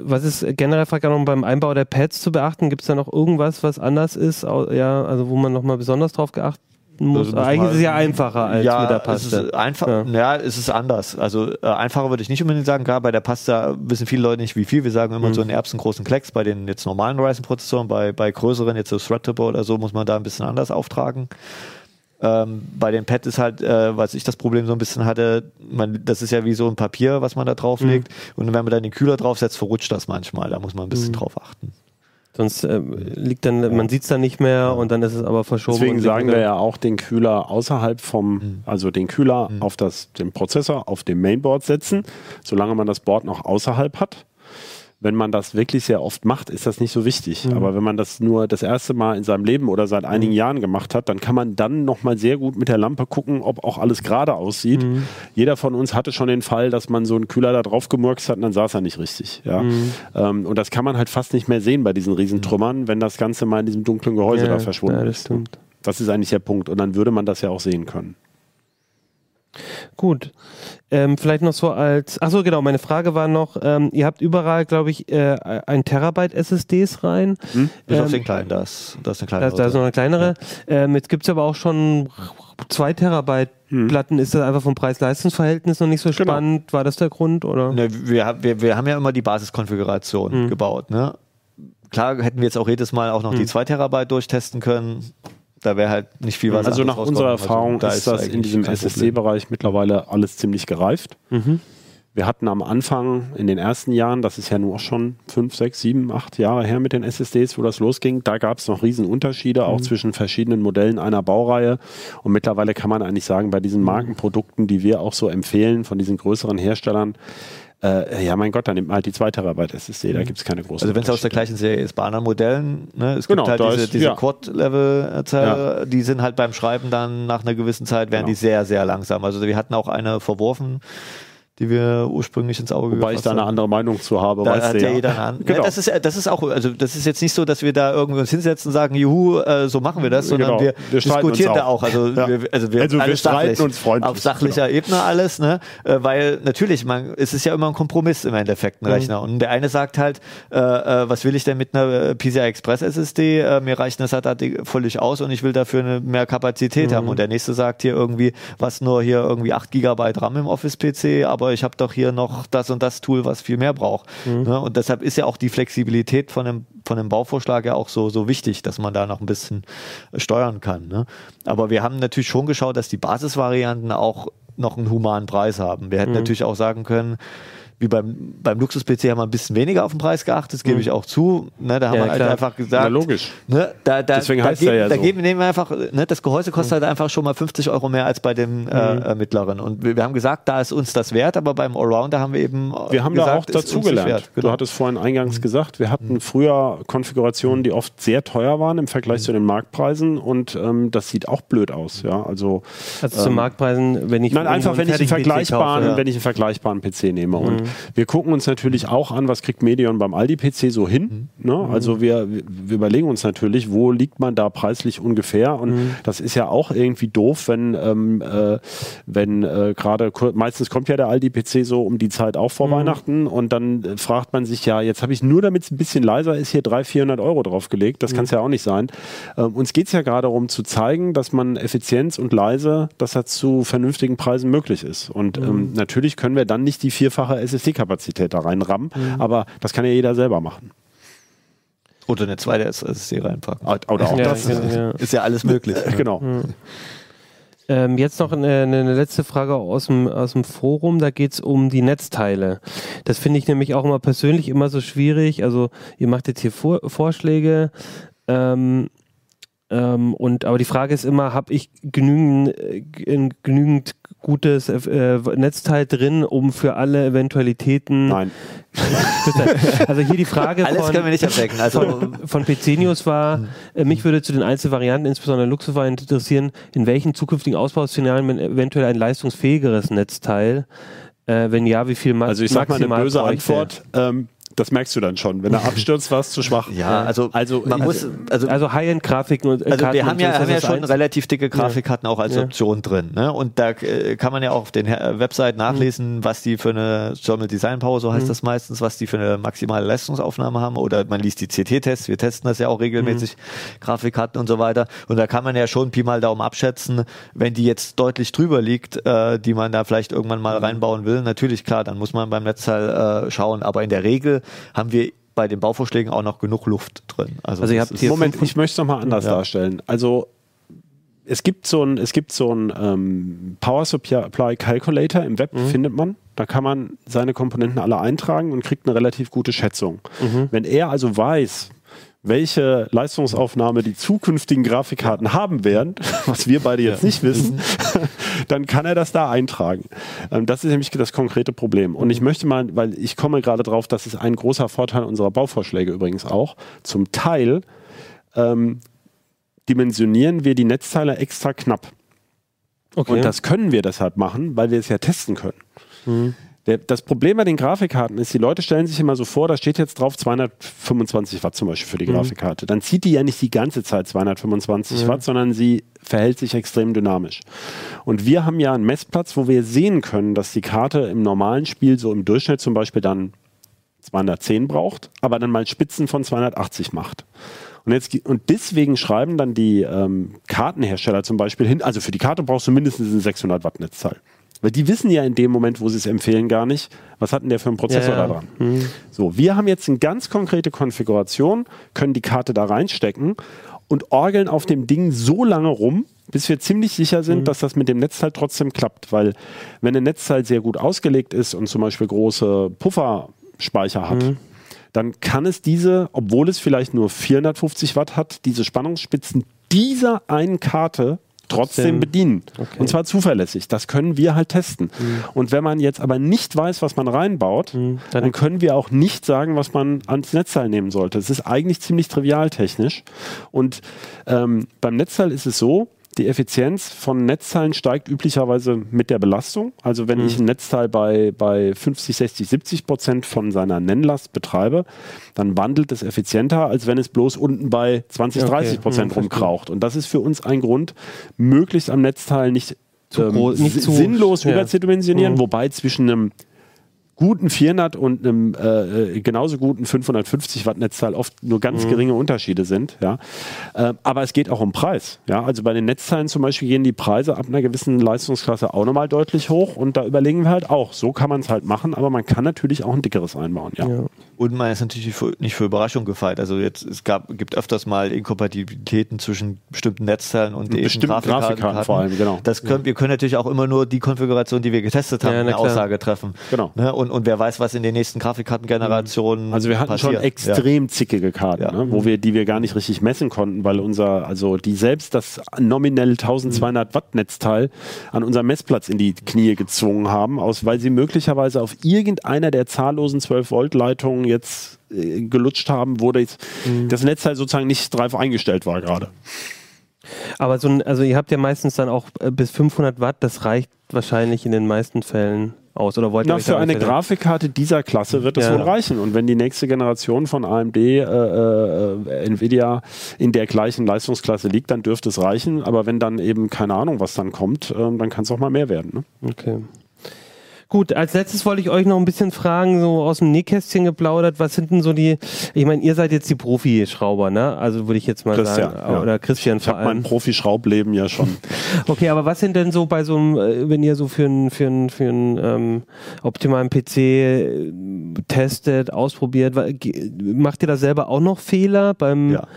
was ist generell auch noch beim Einbau der Pads zu beachten? Gibt es da noch irgendwas, was anders ist? Ja, also wo man nochmal besonders drauf geachtet muss. Also Eigentlich ist es ja einfacher als ja, mit der Pasta. Es ist einfach, ja. ja, es ist anders. Also äh, einfacher würde ich nicht unbedingt sagen. Gerade bei der Pasta wissen viele Leute nicht, wie viel. Wir sagen immer mhm. so einen erbsengroßen Klecks bei den jetzt normalen Ryzen-Prozessoren. Bei, bei größeren, jetzt so Threadripper oder so, muss man da ein bisschen anders auftragen. Ähm, bei den Pad ist halt, äh, was ich das Problem so ein bisschen hatte, man, das ist ja wie so ein Papier, was man da drauflegt. Mhm. Und wenn man dann den Kühler draufsetzt, verrutscht das manchmal. Da muss man ein bisschen mhm. drauf achten. Sonst äh, liegt dann, man sieht es dann nicht mehr und dann ist es aber verschoben. Deswegen sagen wir ja auch den Kühler außerhalb vom, mhm. also den Kühler mhm. auf das, den Prozessor auf dem Mainboard setzen, solange man das Board noch außerhalb hat wenn man das wirklich sehr oft macht, ist das nicht so wichtig. Mhm. Aber wenn man das nur das erste Mal in seinem Leben oder seit einigen mhm. Jahren gemacht hat, dann kann man dann nochmal sehr gut mit der Lampe gucken, ob auch alles gerade aussieht. Mhm. Jeder von uns hatte schon den Fall, dass man so einen Kühler da drauf gemurkst hat und dann saß er nicht richtig. Ja? Mhm. Ähm, und das kann man halt fast nicht mehr sehen bei diesen Riesentrümmern, wenn das Ganze mal in diesem dunklen Gehäuse ja, da verschwunden ja, das ist. Stimmt. Das ist eigentlich der Punkt. Und dann würde man das ja auch sehen können. Gut. Ähm, vielleicht noch so als, achso genau, meine Frage war noch, ähm, ihr habt überall, glaube ich, äh, ein Terabyte SSDs rein. Hm? Bis ähm, auf den kleinen, das, das ist eine kleinere. Da, da ist noch eine kleinere. Ja. Ähm, jetzt gibt es aber auch schon zwei Terabyte hm. Platten. Ist das einfach vom Preis-Leistungs-Verhältnis noch nicht so genau. spannend? War das der Grund? Oder? Ne, wir, wir, wir haben ja immer die Basiskonfiguration hm. gebaut. Ne? Klar hätten wir jetzt auch jedes Mal auch noch hm. die 2 Terabyte durchtesten können da wäre halt nicht viel was. Also nach unserer also Erfahrung also, da ist das in diesem SSD-Bereich mittlerweile alles ziemlich gereift. Mhm. Wir hatten am Anfang in den ersten Jahren, das ist ja nur auch schon fünf, sechs, sieben, acht Jahre her mit den SSDs, wo das losging, da gab es noch Riesenunterschiede, auch mhm. zwischen verschiedenen Modellen einer Baureihe. Und mittlerweile kann man eigentlich sagen, bei diesen Markenprodukten, die wir auch so empfehlen von diesen größeren Herstellern, äh, ja, mein Gott, dann nimmt man halt die 2 Terabyte SSD, da mhm. gibt es keine großen Also wenn es aus der gleichen Serie ist, bei anderen Modellen, ne, es genau, gibt halt diese, diese ja. Quad-Level-Zelle, ja. die sind halt beim Schreiben dann nach einer gewissen Zeit, werden genau. die sehr, sehr langsam. Also wir hatten auch eine verworfen, die wir ursprünglich ins Auge Wobei ich da eine andere Meinung zu habe. Da hat ja jeder eine Genau. Ja, das, ist, das ist auch, also das ist jetzt nicht so, dass wir da irgendwie uns hinsetzen und sagen, juhu, äh, so machen wir das, sondern genau. wir, wir diskutieren da auch. Also, ja. wir, also wir, also wir streiten uns freundlich. Auf sachlicher genau. Ebene alles, ne? Äh, weil natürlich, man, es ist ja immer ein Kompromiss im Endeffekt, ein mhm. Rechner. Und der eine sagt halt, äh, äh was will ich denn mit einer PCI Express SSD? Mir reicht eine SATA völlig aus und ich will dafür eine mehr Kapazität mhm. haben. Und der nächste sagt hier irgendwie, was nur hier irgendwie 8 GB RAM im Office-PC, aber ich habe doch hier noch das und das Tool, was viel mehr braucht. Mhm. Ne? Und deshalb ist ja auch die Flexibilität von dem, von dem Bauvorschlag ja auch so, so wichtig, dass man da noch ein bisschen steuern kann. Ne? Aber wir haben natürlich schon geschaut, dass die Basisvarianten auch noch einen humanen Preis haben. Wir hätten mhm. natürlich auch sagen können, wie beim, beim Luxus-PC haben wir ein bisschen weniger auf den Preis geachtet, das gebe ich mhm. auch zu. Ne, da haben ja, wir halt einfach gesagt. Na, logisch. Ne, da, da, Deswegen da heißt geben, ja da so. geben, nehmen wir einfach, ne, das Gehäuse kostet mhm. halt einfach schon mal 50 Euro mehr als bei dem äh, mhm. äh, mittleren. Und wir, wir, haben gesagt, da ist uns das wert, aber beim Allrounder haben wir eben. Wir haben gesagt, da auch dazugelernt. Genau. Du hattest vorhin eingangs mhm. gesagt, wir hatten früher Konfigurationen, die oft sehr teuer waren im Vergleich zu den Marktpreisen und ähm, das sieht auch blöd aus. Ja, also, also ähm, zu Marktpreisen, wenn ich. Nein, einfach wenn ich, einen vergleichbaren, kaufe, ja. wenn ich einen vergleichbaren PC nehme. Und wir gucken uns natürlich auch an, was kriegt Medion beim Aldi-PC so hin. Mhm. Ne? Also wir, wir überlegen uns natürlich, wo liegt man da preislich ungefähr. Und mhm. das ist ja auch irgendwie doof, wenn, ähm, äh, wenn äh, gerade, meistens kommt ja der Aldi-PC so um die Zeit auch vor mhm. Weihnachten und dann äh, fragt man sich ja, jetzt habe ich nur, damit es ein bisschen leiser ist, hier 300, 400 Euro draufgelegt. Das mhm. kann es ja auch nicht sein. Ähm, uns geht es ja gerade darum zu zeigen, dass man Effizienz und leise, dass das zu vernünftigen Preisen möglich ist. Und ähm, mhm. natürlich können wir dann nicht die vierfache SSD-Kapazität da reinrammen. Mhm. Aber das kann ja jeder selber machen. Oder eine zweite SSD reinpacken. Oder auch ja, das. Ja. Ist ja alles möglich. genau. Ähm, jetzt noch eine, eine, letzte Frage aus dem, aus dem Forum. Da geht es um die Netzteile. Das finde ich nämlich auch immer persönlich immer so schwierig. Also ihr macht jetzt hier Vor Vorschläge. Ähm, Ähm, und, aber die Frage ist immer, habe ich genügend, äh, genügend gutes äh, Netzteil drin, um für alle Eventualitäten. Nein. also hier die Frage Alles von, können wir nicht abdecken. Also von, von PC News war, äh, mich würde zu den einzelnen Varianten, insbesondere Luxusware interessieren, in welchen zukünftigen Ausbauszenarien man eventuell ein leistungsfähigeres Netzteil, äh, wenn ja, wie viel ma Also ich sag mal eine böse bräuchte. Antwort. Ähm, das merkst du dann schon. Wenn er abstürzt, war es zu schwach. Ja, also, also man also, muss, also, also High-End-Grafiken und Also wir haben ja, haben ja schon relativ dicke Grafikkarten ja. auch als ja. Option drin. Ne? Und da äh, kann man ja auch auf den Website nachlesen, mhm. was die für eine Thermal Design Power, so heißt mhm. das meistens, was die für eine maximale Leistungsaufnahme haben. Oder man liest die CT-Tests, wir testen das ja auch regelmäßig, mhm. Grafikkarten und so weiter. Und da kann man ja schon Pi mal Daumen abschätzen, wenn die jetzt deutlich drüber liegt, äh, die man da vielleicht irgendwann mal mhm. reinbauen will. Natürlich, klar, dann muss man beim Netzteil äh, schauen. Aber in der Regel haben wir bei den Bauvorschlägen auch noch genug Luft drin. Also, also ihr habt hier Moment, ich möchte es nochmal anders ja. darstellen. Also es gibt so ein, es gibt so ein ähm, Power Supply Calculator im Web, mhm. findet man. Da kann man seine Komponenten alle eintragen und kriegt eine relativ gute Schätzung. Mhm. Wenn er also weiß, welche Leistungsaufnahme die zukünftigen Grafikkarten haben werden, was wir beide jetzt ja. nicht wissen, dann kann er das da eintragen. Ähm, das ist nämlich das konkrete Problem. Und ich möchte mal, weil ich komme gerade drauf, das ist ein großer Vorteil unserer Bauvorschläge übrigens auch, zum Teil ähm, dimensionieren wir die Netzteile extra knapp. Okay. Und das können wir deshalb machen, weil wir es ja testen können. Mhm. Der, das Problem bei den Grafikkarten ist, die Leute stellen sich immer so vor, da steht jetzt drauf 225 Watt zum Beispiel für die mhm. Grafikkarte. Dann zieht die ja nicht die ganze Zeit 225 mhm. Watt, sondern sie verhält sich extrem dynamisch. Und wir haben ja einen Messplatz, wo wir sehen können, dass die Karte im normalen Spiel so im Durchschnitt zum Beispiel dann 210 braucht, aber dann mal Spitzen von 280 macht. Und, jetzt, und deswegen schreiben dann die ähm, Kartenhersteller zum Beispiel hin, also für die Karte brauchst du mindestens ein 600 Watt Netzteil. Weil die wissen ja in dem Moment, wo sie es empfehlen, gar nicht, was hat denn der für einen Prozessor ja, ja. da dran. Mhm. So, wir haben jetzt eine ganz konkrete Konfiguration, können die Karte da reinstecken und orgeln auf dem Ding so lange rum, bis wir ziemlich sicher sind, mhm. dass das mit dem Netzteil trotzdem klappt. Weil wenn ein Netzteil sehr gut ausgelegt ist und zum Beispiel große Pufferspeicher hat, mhm. dann kann es diese, obwohl es vielleicht nur 450 Watt hat, diese Spannungsspitzen dieser einen Karte trotzdem bedienen. Okay. Und zwar zuverlässig. Das können wir halt testen. Mhm. Und wenn man jetzt aber nicht weiß, was man reinbaut, mhm. dann, dann, können wir auch nicht sagen, was man ans Netzteil nehmen sollte. Es ist eigentlich ziemlich trivial technisch. Und ähm, beim Netzteil ist es so, die Effizienz von Netzteilen steigt üblicherweise mit der Belastung. Also wenn mhm. ich ein Netzteil bei, bei 50, 60, 70 Prozent von seiner Nennlast betreibe, dann wandelt es effizienter, als wenn es bloß unten bei 20, 30 Prozent okay. Mhm, rumkraucht. Und das ist für uns ein Grund, möglichst am Netzteil nicht, ähm, nicht sinnlos ja. überzudimensionieren, mhm. wobei zwischen einem guten 400 und einem äh, genauso guten 550 Watt Netzteil oft nur ganz mhm. geringe Unterschiede sind. Ja. Äh, aber es geht auch um Preis. Ja. Also bei den Netzteilen zum Beispiel gehen die Preise ab einer gewissen Leistungsklasse auch nochmal deutlich hoch und da überlegen wir halt auch, so kann man es halt machen, aber man kann natürlich auch ein dickeres einbauen. Ja. ja. Und man ist natürlich nicht für Überraschung gefeit. Also jetzt es gab, gibt öfters mal Inkompatibilitäten zwischen bestimmten Netzteilen und, eben bestimmten Grafikkarten, Grafikkarten vor allem, genau. Das können, ja. Wir können natürlich auch immer nur die Konfiguration, die wir getestet haben, ja, eine Aussage treffen. Genau. Ne? Und, und wer weiß, was in den nächsten Grafikkartengenerationen Also wir hatten passiert. schon extrem ja. zickige Karten, ja. ne? wo wir, die wir gar nicht richtig messen konnten, weil unser, also die selbst das nominell 1200 mhm. Watt Netzteil an unserem Messplatz in die Knie gezwungen haben, aus, weil sie möglicherweise auf irgendeiner der zahllosen 12 Volt Leitungen jetzt äh, gelutscht haben, wo das, mhm. das Netzteil sozusagen nicht drauf eingestellt war gerade. Aber so ein, also ihr habt ja meistens dann auch äh, bis 500 Watt, das reicht wahrscheinlich in den meisten Fällen aus? Oder wollt ihr Na, für eine Grafikkarte dieser Klasse wird es ja. wohl reichen. Und wenn die nächste Generation von AMD, äh, äh, Nvidia in der gleichen Leistungsklasse liegt, dann dürfte es reichen. Aber wenn dann eben keine Ahnung, was dann kommt, äh, dann kann es auch mal mehr werden. Ne? Okay. Gut, als letztes wollte ich euch noch ein bisschen fragen, so aus dem Nähkästchen geplaudert, was sind denn so die, ich meine, ihr seid jetzt die Profi-Schrauber, ne? Also würde ich jetzt mal Christian, sagen, ja. oder Christian ich vor allem. Mein Profi-Schraubleben ja schon. okay, aber was sind denn so bei so einem, äh, wenn ihr so für einen für einen für einen ähm, optimalen PC äh, testet, ausprobiert, macht ihr da selber auch noch Fehler beim? Ja,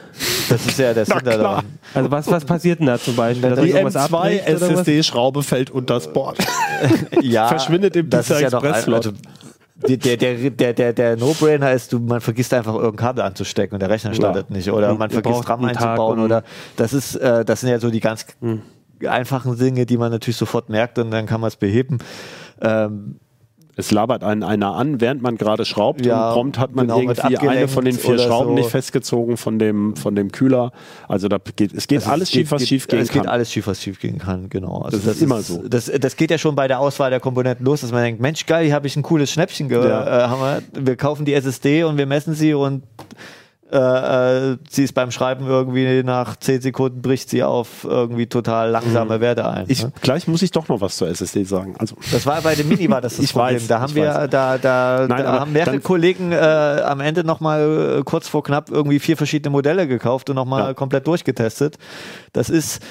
das ist ja der Sinn daran. Also was was passiert denn da zum Beispiel? Die M2 SSD-Schraube fällt unter das Board. ja, verschwindet im das ist ja noch ein, also der, der, der, der, der No-Brainer ist, du, man vergisst einfach irgendein Kabel anzustecken und der Rechner startet ja. nicht. Oder man Ihr vergisst RAM einzubauen. Oder das ist, äh, das sind ja so die ganz Hm. einfachen Dinge, die man natürlich sofort merkt und dann kann man es beheben. Ähm, Es labert einen einer an, während man gerade schraubt Ja, und prompt hat man genau, irgendwie eine von den vier Schrauben so. nicht festgezogen von dem, von dem Kühler. Also da geht, es geht Also alles es schief, was geht, schief gehen Es kann. geht alles schief, was schief gehen kann, genau. Also Das ist immer so. Das, das geht ja schon bei der Auswahl der Komponenten los, dass man denkt, Mensch, geil, hier habe ich ein cooles Schnäppchen. Ge Ja. äh, haben wir, wir kaufen die SSD und wir messen sie und äh, äh, sie ist beim Schreiben irgendwie nach 10 Sekunden bricht sie auf irgendwie total langsame Werte ein. Ich, ne? gleich muss ich doch noch was zur SSD sagen. Also Das war bei dem Mini war das das Ich Problem. weiß, da haben wir, weiß. da, da, Nein, da haben mehrere Kollegen äh, am Ende nochmal äh, kurz vor knapp irgendwie vier verschiedene Modelle gekauft und nochmal Ja. komplett durchgetestet. Das ist,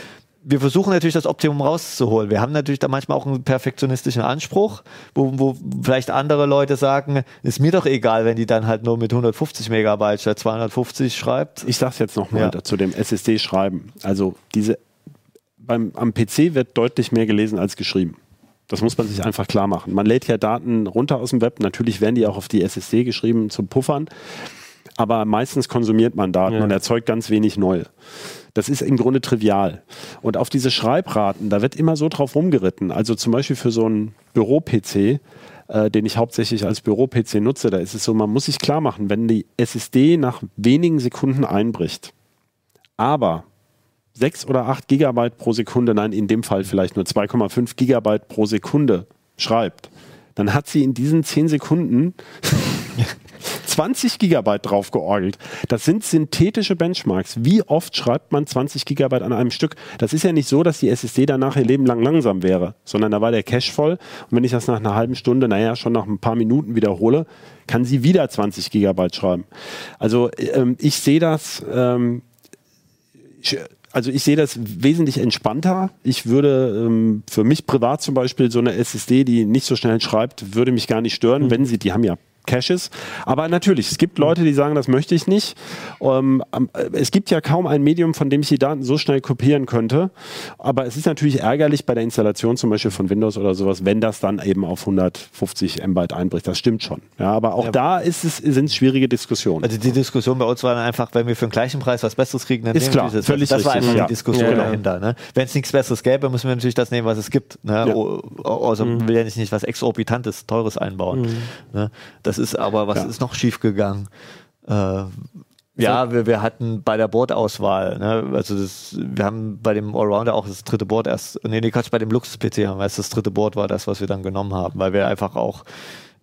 wir versuchen natürlich das Optimum rauszuholen. Wir haben natürlich da manchmal auch einen perfektionistischen Anspruch, wo, wo vielleicht andere Leute sagen, ist mir doch egal, wenn die dann halt nur mit 150 Megabyte statt 250 schreibt. ich sage jetzt nochmal Ja. zu dem SSD-Schreiben. Also diese beim, am PC wird deutlich mehr gelesen als geschrieben. Das muss man sich einfach klar machen. Man lädt ja Daten runter aus dem Web. Natürlich werden die auch auf die SSD geschrieben zum Puffern. Aber meistens konsumiert man Daten Ja. und erzeugt ganz wenig neue. Das ist im Grunde trivial. Und auf diese Schreibraten, da wird immer so drauf rumgeritten. Also zum Beispiel für so einen Büro-PC, äh, den ich hauptsächlich als Büro-PC nutze, da ist es so, man muss sich klar machen, wenn die SSD nach wenigen Sekunden einbricht, aber 6 oder 8 Gigabyte pro Sekunde, nein, in dem Fall vielleicht nur 2,5 Gigabyte pro Sekunde schreibt, dann hat sie in diesen 10 Sekunden 20 Gigabyte drauf georgelt. Das sind synthetische Benchmarks. Wie oft schreibt man 20 Gigabyte an einem Stück? Das ist ja nicht so, dass die SSD danach ihr Leben lang langsam wäre, sondern da war der Cache voll. Und wenn ich das nach einer halben Stunde, naja, schon nach ein paar Minuten wiederhole, kann sie wieder 20 Gigabyte schreiben. Also ähm, ich sehe das, ähm, ich- also ich sehe das wesentlich entspannter. Ich würde ähm, für mich privat zum Beispiel so eine SSD, die nicht so schnell schreibt, würde mich gar nicht stören, wenn sie, die haben ja Caches. Aber natürlich, es gibt Leute, die sagen, das möchte ich nicht. Ähm, äh, es gibt ja kaum ein Medium, von dem ich die Daten so schnell kopieren könnte. Aber es ist natürlich ärgerlich bei der Installation zum Beispiel von Windows oder sowas, wenn das dann eben auf 150 MB einbricht. Das stimmt schon. Ja, aber auch Ja. da ist es, sind es schwierige Diskussionen. Also die Diskussion bei uns war dann einfach, wenn wir für den gleichen Preis was Besseres kriegen, dann Ist nehmen klar, wir dieses. völlig das war richtig, einfach ja. die Diskussion ja. dahinter. Ne? Wenn es nichts Besseres gäbe, müssen wir natürlich das nehmen, was es gibt. Ne? Also man will ja nicht, nicht was Exorbitantes, Teures einbauen. Ne? Das ist aber, was Ja. ist noch schief gegangen? Äh, ja, wir, wir hatten bei der Bordauswahl, ne, also das, wir haben bei dem Allrounder auch das dritte Board erst, nee, nee, Quatsch, bei dem Luxus-PC haben wir erst das dritte Board war das, was wir dann genommen haben, weil wir einfach auch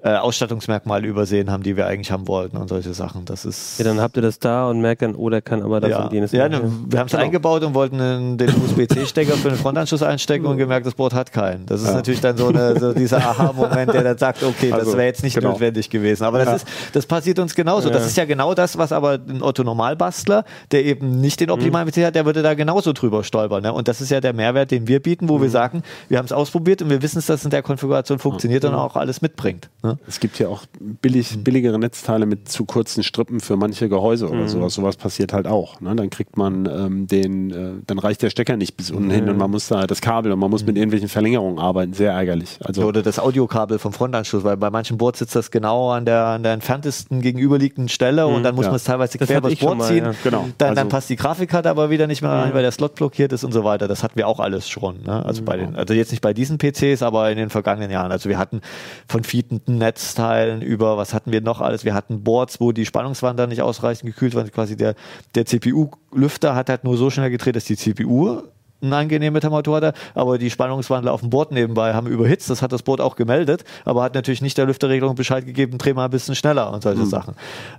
äh, Ausstattungsmerkmale übersehen haben, die wir eigentlich haben wollten und solche Sachen. Das ist Ja, dann habt ihr das da und merkt dann, oh, der kann aber das ja, und jenes. ja ne, wir haben es Genau. eingebaut und wollten den, den USB-C-Stecker für den Frontanschluss einstecken und gemerkt, das Board hat keinen. Das ist Ja. natürlich dann so, eine, so dieser Aha-Moment, der dann sagt, okay, das Also, wäre jetzt nicht genau. notwendig gewesen. Aber das, Ja. ist, das passiert uns genauso. Das ist ja genau das, was aber ein Otto-Normalbastler, der eben nicht den Mhm. optimalen PC hat, der würde da genauso drüber stolpern. Ne? Und das ist ja der Mehrwert, den wir bieten, wo wir Mhm. sagen, wir haben es ausprobiert und wir wissen, dass es in der Konfiguration funktioniert und auch alles mitbringt. Ne? Es gibt ja auch billig, billigere Netzteile mit zu kurzen Strippen für manche Gehäuse oder sowas. Sowas passiert halt auch. Ne? Dann kriegt man ähm, den, äh, dann reicht der Stecker nicht bis unten hin und man muss da das Kabel und man muss mit irgendwelchen Verlängerungen arbeiten. Sehr ärgerlich. Also Oder das Audiokabel vom Frontanschluss, weil bei manchen Boards sitzt das genau an der, an der entferntesten gegenüberliegenden Stelle und dann muss ja. man es teilweise Das quer übers schon Board mal, ziehen. ja. Genau. Dann, Also- dann passt die Grafikkarte aber wieder nicht mehr rein, weil der Slot blockiert ist und so weiter. Das hatten wir auch alles schon. Ne? Also, bei den, also jetzt nicht bei diesen PCs, aber in den vergangenen Jahren. Also wir hatten von fietenden Netzteilen über, was hatten wir noch alles? Wir hatten Boards, wo die Spannungswandler nicht ausreichend gekühlt waren. Quasi der, der CPU-Lüfter hat halt nur so schnell gedreht, dass die CPU eine angenehme Temperatur hatte, aber die Spannungswandler auf dem Board nebenbei haben überhitzt. Das hat das Board auch gemeldet, aber hat natürlich nicht der Lüfterregelung Bescheid gegeben, dreh mal ein bisschen schneller und solche Sachen.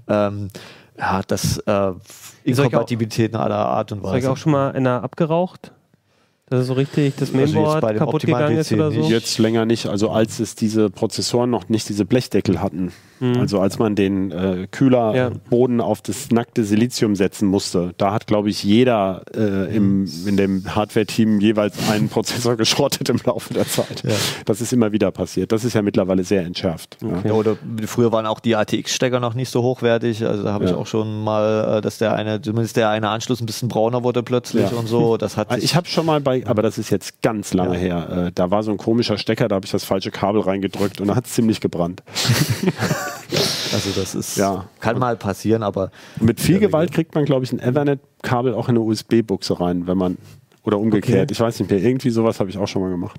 Ähm, ja, das äh, Inkompatibilitäten aller Art und Ist euch Weise. auch schon mal einer abgeraucht? Dass es so richtig das Also Mainboard bei dem kaputt gegangen ist oder so? nicht. Jetzt länger nicht, also als es diese Prozessoren noch nicht diese Blechdeckel hatten. Also als man den äh, Kühlerboden auf das nackte Silizium setzen musste, da hat, glaube ich, jeder äh, im, in dem Hardware-Team jeweils einen Prozessor geschrottet im Laufe der Zeit. Das ist immer wieder passiert. Das ist ja mittlerweile sehr entschärft. Ja. Ja, oder früher waren auch die ATX-Stecker noch nicht so hochwertig. Also da habe ich Ja. auch schon mal, äh, dass der eine, zumindest der eine Anschluss ein bisschen brauner wurde plötzlich Ja. und so. Das hat Ich habe schon mal bei aber das ist jetzt ganz lange her. Äh, da war so ein komischer Stecker, da habe ich das falsche Kabel reingedrückt und da hat es ziemlich gebrannt. Also das ist, Ja. kann mal passieren, aber Mit viel Gewalt kriegt man, glaube ich, ein Ethernet-Kabel auch in eine USB-Buchse rein, wenn man. Oder umgekehrt, Okay. ich weiß nicht mehr. Irgendwie sowas habe ich auch schon mal gemacht.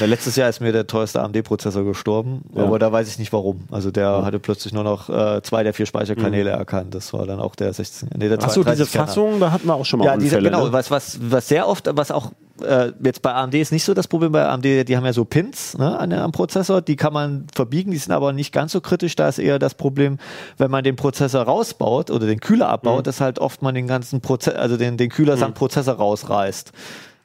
Ja, letztes Jahr ist mir der teuerste AMD-Prozessor gestorben, Ja. aber da weiß ich nicht warum. Also der hatte plötzlich nur noch äh, zwei der vier Speicherkanäle erkannt. Das war dann auch der 16. Nee, der Achso, diese 32 Kerner. Fassung, da hatten wir auch schon mal Ja, diese, Unfälle. genau. ne? Was, was, was sehr oft, was auch äh, jetzt bei AMD ist nicht so das Problem. Bei AMD, die haben ja so Pins ne, an, am Prozessor, die kann man verbiegen, die sind aber nicht ganz so kritisch. Da ist eher das Problem, wenn man den Prozessor rausbaut oder den Kühler abbaut, Mhm. dass halt oft man den ganzen Prozess, also den, den Kühler samt Prozessor rausreißt.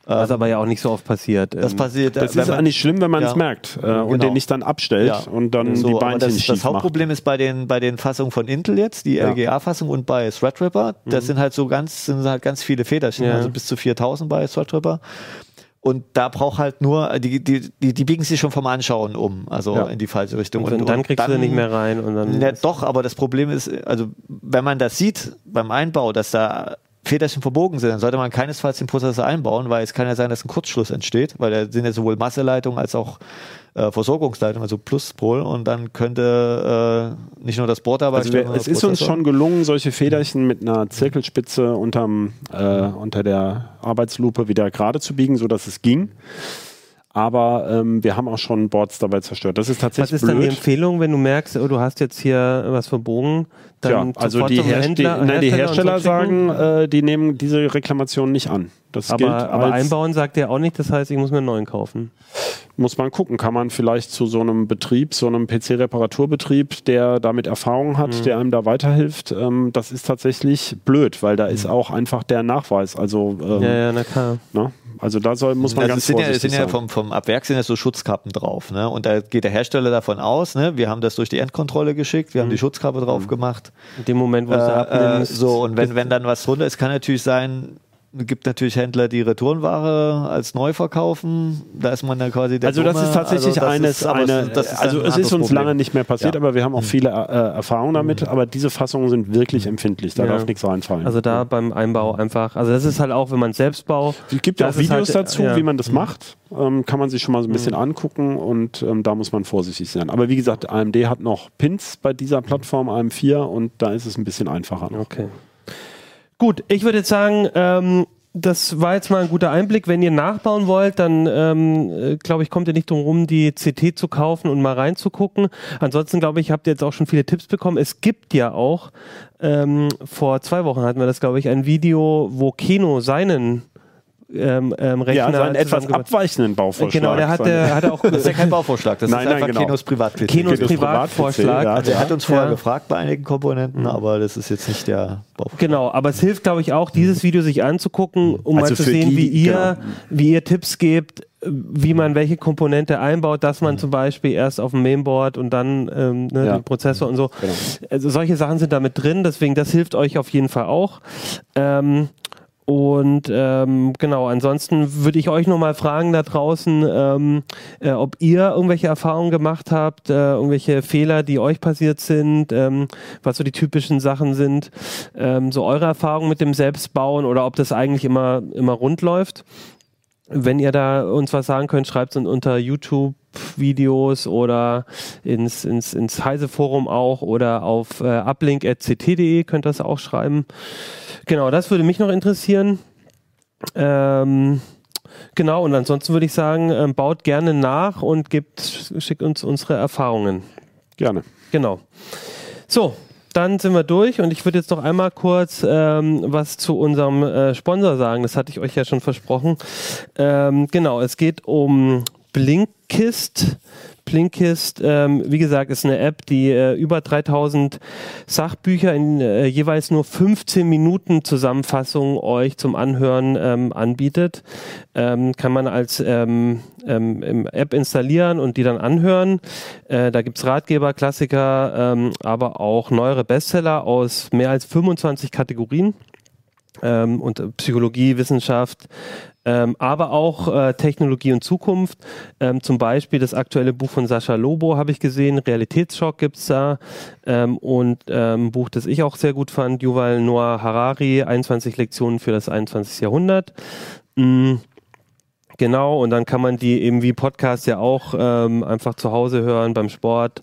Was aber ja auch nicht so oft passiert. Das Ähm, passiert. Das wenn ist eigentlich schlimm, wenn man es Ja. merkt äh, und Genau. den nicht dann abstellt Ja. und dann So, die Beinchen das, schief das Hauptproblem ist bei den, bei den Fassungen von Intel jetzt, die Ja. LGA-Fassung und bei Threadripper. Das sind halt so ganz, sind halt ganz viele Federchen, Ja. also bis zu 4000 bei Threadripper. Und da braucht halt nur, die, die, die, die biegen sich schon vom Anschauen um, also Ja. in die falsche Richtung. und, dann kriegst du nicht mehr rein. Und dann Ja, doch, aber das Problem ist, also wenn man das sieht beim Einbau, dass da Federchen verbogen sind, dann sollte man keinesfalls den Prozessor einbauen, weil es kann ja sein, dass ein Kurzschluss entsteht, weil da sind ja sowohl Masseleitungen als auch äh, Versorgungsleitungen, also Pluspol, und dann könnte äh, nicht nur das Board dabei Also wir, es ist uns schon gelungen, solche Federchen mit einer Zirkelspitze unterm, äh, unter der Arbeitslupe wieder gerade zu biegen, sodass es ging. Aber ähm, wir haben auch schon Boards dabei zerstört. Das ist Was tatsächlich ist dann die blöd. Empfehlung, wenn du merkst, oh, du hast jetzt hier was verbogen? Dann Tja, also die, zum Herst Händler, die, nein, die Hersteller schicken? sagen, äh, die nehmen diese Reklamation nicht an. Das aber, gilt aber einbauen sagt er auch nicht, das heißt, ich muss mir einen neuen kaufen. muss man gucken. Kann man vielleicht zu so einem Betrieb, so einem PC-Reparaturbetrieb, der damit Erfahrung hat, Mhm. der einem da weiterhilft, ähm, das ist tatsächlich blöd, weil da ist auch einfach der Nachweis. Also, ähm, Mhm. Ja, ja, na klar. Ne? Also da soll, muss man Also ganz sind ja, es vorsichtig sind ja sein. vom, vom Abwerk sind ja so Schutzkappen drauf, ne? Und da geht der Hersteller davon aus, ne? Wir haben das durch die Endkontrolle geschickt, wir haben die Schutzkappe drauf gemacht. In dem Moment, wo du es Äh, äh, so, und wenn, wenn dann was drunter ist, kann natürlich sein, gibt natürlich Händler, die Retourenware als neu verkaufen. Da ist man dann quasi der Also das Dumme. ist tatsächlich Also das eines, ist- eine, es- das ist also ein es ist uns Problem. lange nicht mehr passiert, Ja. Mhm. aber wir haben auch viele äh, Erfahrungen damit, aber diese Fassungen sind wirklich empfindlich, da Ja. darf nichts reinfallen. Also da beim Einbau einfach, also das ist halt auch, wenn man selbst baut. es gibt ja auch ist Videos halt, dazu, ja. wie man das macht. Ähm, kann man sich schon mal so ein bisschen angucken und ähm, da muss man vorsichtig sein. Aber wie gesagt, AMD hat noch Pins bei dieser Plattform AM4 und da ist es ein bisschen einfacher noch. Okay. Gut, ich würde jetzt sagen, ähm, das war jetzt mal ein guter Einblick. Wenn ihr nachbauen wollt, dann ähm, äh, glaube ich, kommt ihr nicht drum rum, die CT zu kaufen und mal reinzugucken. Ansonsten glaube ich, habt ihr jetzt auch schon viele Tipps bekommen. Es gibt ja auch, ähm, vor zwei Wochen hatten wir das, glaube ich, ein Video, wo Keno seinen ähm, ähm, Rechner Ja, seinen etwas zusammengebracht- abweichenden Bauvorschlag. Genau, der hat, der hat auch Das ist ja kein Bauvorschlag, das Nein, ist nein, einfach genau. Kenos Privat-PC. Kenos Kenos Privatvorschlag. Ja. Also er hat uns vorher Ja. gefragt bei einigen Komponenten, aber das ist jetzt nicht der Bauvorschlag. Genau, aber es hilft, glaube ich, auch, dieses Video sich anzugucken, um Also mal zu sehen, die, wie ihr, genau. wie ihr Tipps gebt, wie man welche Komponente einbaut, dass man zum Beispiel erst auf dem Mainboard und dann ähm, ne, Ja. den Prozessor und so. Genau. Also solche Sachen sind damit drin, deswegen das hilft euch auf jeden Fall auch. Ähm, und ähm, genau, ansonsten würde ich euch noch mal fragen da draußen, ähm, äh, ob ihr irgendwelche Erfahrungen gemacht habt, äh, irgendwelche Fehler, die euch passiert sind, ähm, was so die typischen Sachen sind, ähm, so eure Erfahrungen mit dem Selbstbauen oder ob das eigentlich immer, immer rund läuft. Wenn ihr da uns was sagen könnt, schreibt es unter YouTube. Videos oder ins, ins, ins Heise-Forum auch oder auf äh, uplink.ct.de könnt ihr das auch schreiben. Genau, das würde mich noch interessieren. Ähm, genau, und ansonsten würde ich sagen, ähm, baut gerne nach und gibt, schickt uns unsere Erfahrungen. Gerne. Genau. So, dann sind wir durch und ich würde jetzt noch einmal kurz ähm, was zu unserem äh, Sponsor sagen. Das hatte ich euch ja schon versprochen. Ähm, genau, es geht um Blinkist. Blinkist, ähm, wie gesagt, ist eine App, die äh, über 3000 Sachbücher in äh, jeweils nur 15 Minuten Zusammenfassung euch zum Anhören ähm, anbietet. Ähm, kann man als ähm, ähm, App installieren und die dann anhören. Äh, da gibt's Ratgeber, Klassiker, ähm, aber auch neuere Bestseller aus mehr als 25 Kategorien. Ähm, und Psychologie, Wissenschaft, ähm, aber auch äh, Technologie und Zukunft. Ähm, zum Beispiel das aktuelle Buch von Sascha Lobo habe ich gesehen, Realitätsschock gibt's da. Ähm, und ähm, ein Buch, das ich auch sehr gut fand, Yuval Noah Harari, 21 Lektionen für das 21. Jahrhundert. Mm. Genau, und dann kann man die eben wie Podcast ja auch ähm, einfach zu Hause hören, beim Sport,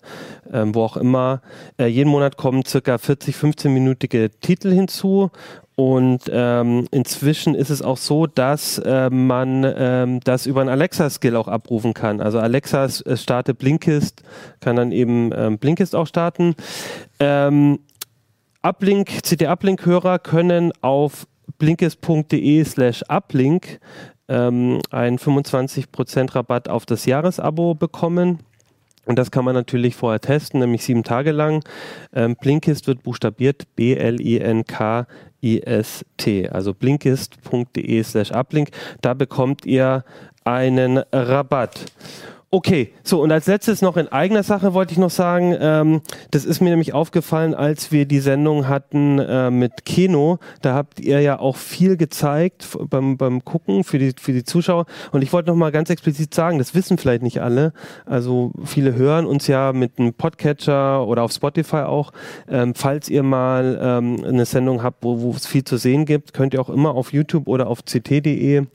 ähm, wo auch immer. Äh, jeden Monat kommen circa 40, 15-minütige Titel hinzu. Und ähm, inzwischen ist es auch so, dass äh, man ähm, das über einen Alexa-Skill auch abrufen kann. Also Alexa startet Blinkist, kann dann eben ähm, Blinkist auch starten. Ähm, Uplink, CD-Uplink-Hörer können auf blinkist.de slash uplink ähm, einen 25% Rabatt auf das Jahresabo bekommen. Und das kann man natürlich vorher testen, nämlich sieben Tage lang. Ähm, Blinkist wird buchstabiert B-L-I-N-K-I-S-T, also blinkist.de slash uplink. Da bekommt ihr einen Rabatt. Okay, so und als letztes noch in eigener Sache wollte ich noch sagen, ähm, das ist mir nämlich aufgefallen, als wir die Sendung hatten äh, mit Keno, da habt ihr ja auch viel gezeigt beim, beim Gucken für die, für die Zuschauer. Und ich wollte noch mal ganz explizit sagen, das wissen vielleicht nicht alle, also viele hören uns ja mit einem Podcatcher oder auf Spotify auch, ähm, falls ihr mal ähm, eine Sendung habt, wo, wo es viel zu sehen gibt, könnt ihr auch immer auf YouTube oder auf ct.de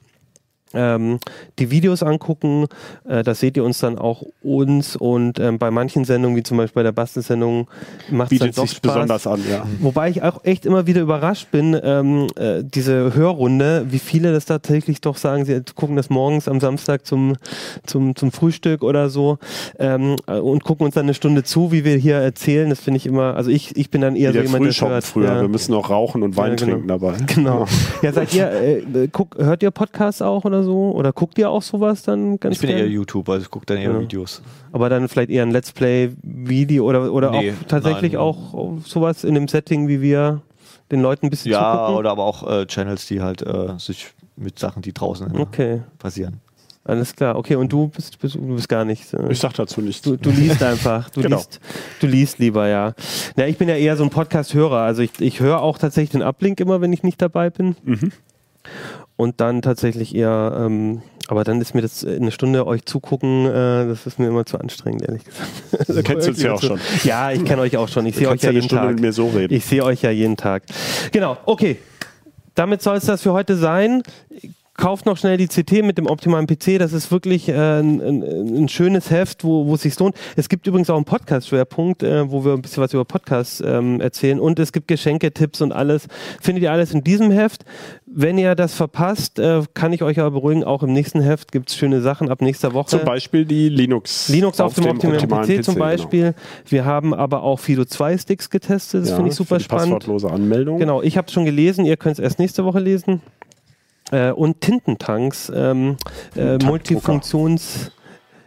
ähm, die Videos angucken. Äh, da seht ihr uns dann auch uns und ähm, bei manchen Sendungen, wie zum Beispiel bei der Bastelsendung, macht es dann doch sich Spaß. besonders an. Ja. Wobei ich auch echt immer wieder überrascht bin, ähm, äh, diese Hörrunde, wie viele das tatsächlich doch sagen, sie gucken das morgens am Samstag zum, zum, zum Frühstück oder so ähm, äh, und gucken uns dann eine Stunde zu, wie wir hier erzählen. Das finde ich immer, also ich, ich bin dann eher wie so jemand, der hört. Früher. Ja. Wir müssen auch rauchen und Wein ja, genau. trinken dabei. Genau. Ja, seid ihr, äh, guck, hört ihr Podcasts auch oder so? Oder guckt ihr auch sowas dann ganz Ich bin gern? eher YouTube, also ich gucke dann eher ja. Videos. Aber dann vielleicht eher ein Let's Play-Video oder, oder nee, auch tatsächlich nein. auch sowas in dem Setting, wie wir den Leuten ein bisschen Ja, zugucken? oder aber auch äh, Channels, die halt äh, sich mit Sachen, die draußen okay. passieren. Alles klar, okay, und du bist, bist, du bist gar nicht. Äh, ich sag dazu nichts. Du, du liest einfach. Du, genau. liest, du liest lieber, ja. Ja, ich bin ja eher so ein Podcast-Hörer. Also ich, ich höre auch tatsächlich den Uplink immer, wenn ich nicht dabei bin. Mhm und dann tatsächlich eher, ähm, aber dann ist mir das eine Stunde euch zugucken, äh, das ist mir immer zu anstrengend, ehrlich gesagt. Du kennst uns ja auch schon. Ja, ich kenne euch auch schon. Ich sehe euch ja jeden Stunde Tag. Mit mir so reden. Ich sehe euch ja jeden Tag. Genau, okay. Damit soll es das für heute sein kauft noch schnell die CT mit dem optimalen PC. Das ist wirklich äh, ein, ein, ein, schönes Heft, wo, wo es sich lohnt. Es gibt übrigens auch einen Podcast-Schwerpunkt, äh, wo wir ein bisschen was über Podcasts ähm, erzählen. Und es gibt Geschenketipps und alles. Findet ihr alles in diesem Heft. Wenn ihr das verpasst, äh, kann ich euch aber beruhigen, auch im nächsten Heft gibt es schöne Sachen ab nächster Woche. Zum Beispiel die Linux. Linux auf, auf dem, dem optimalen, PC, PC, zum Beispiel. Genau. Wir haben aber auch Fido 2 Sticks getestet. Das ja, finde ich super spannend. Passwortlose Anmeldung. Genau, ich habe es schon gelesen. Ihr könnt es erst nächste Woche lesen äh, und Tintentanks, ähm, äh, Multifunktions...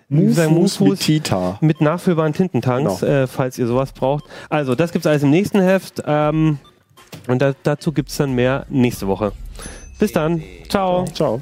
Mufus mit Tita. Mit nachfüllbaren Tintentanks, genau. äh, falls ihr sowas braucht. Also, das gibt es alles im nächsten Heft. Ähm, und da, dazu gibt es dann mehr nächste Woche. Bis dann. Ciao. Ciao.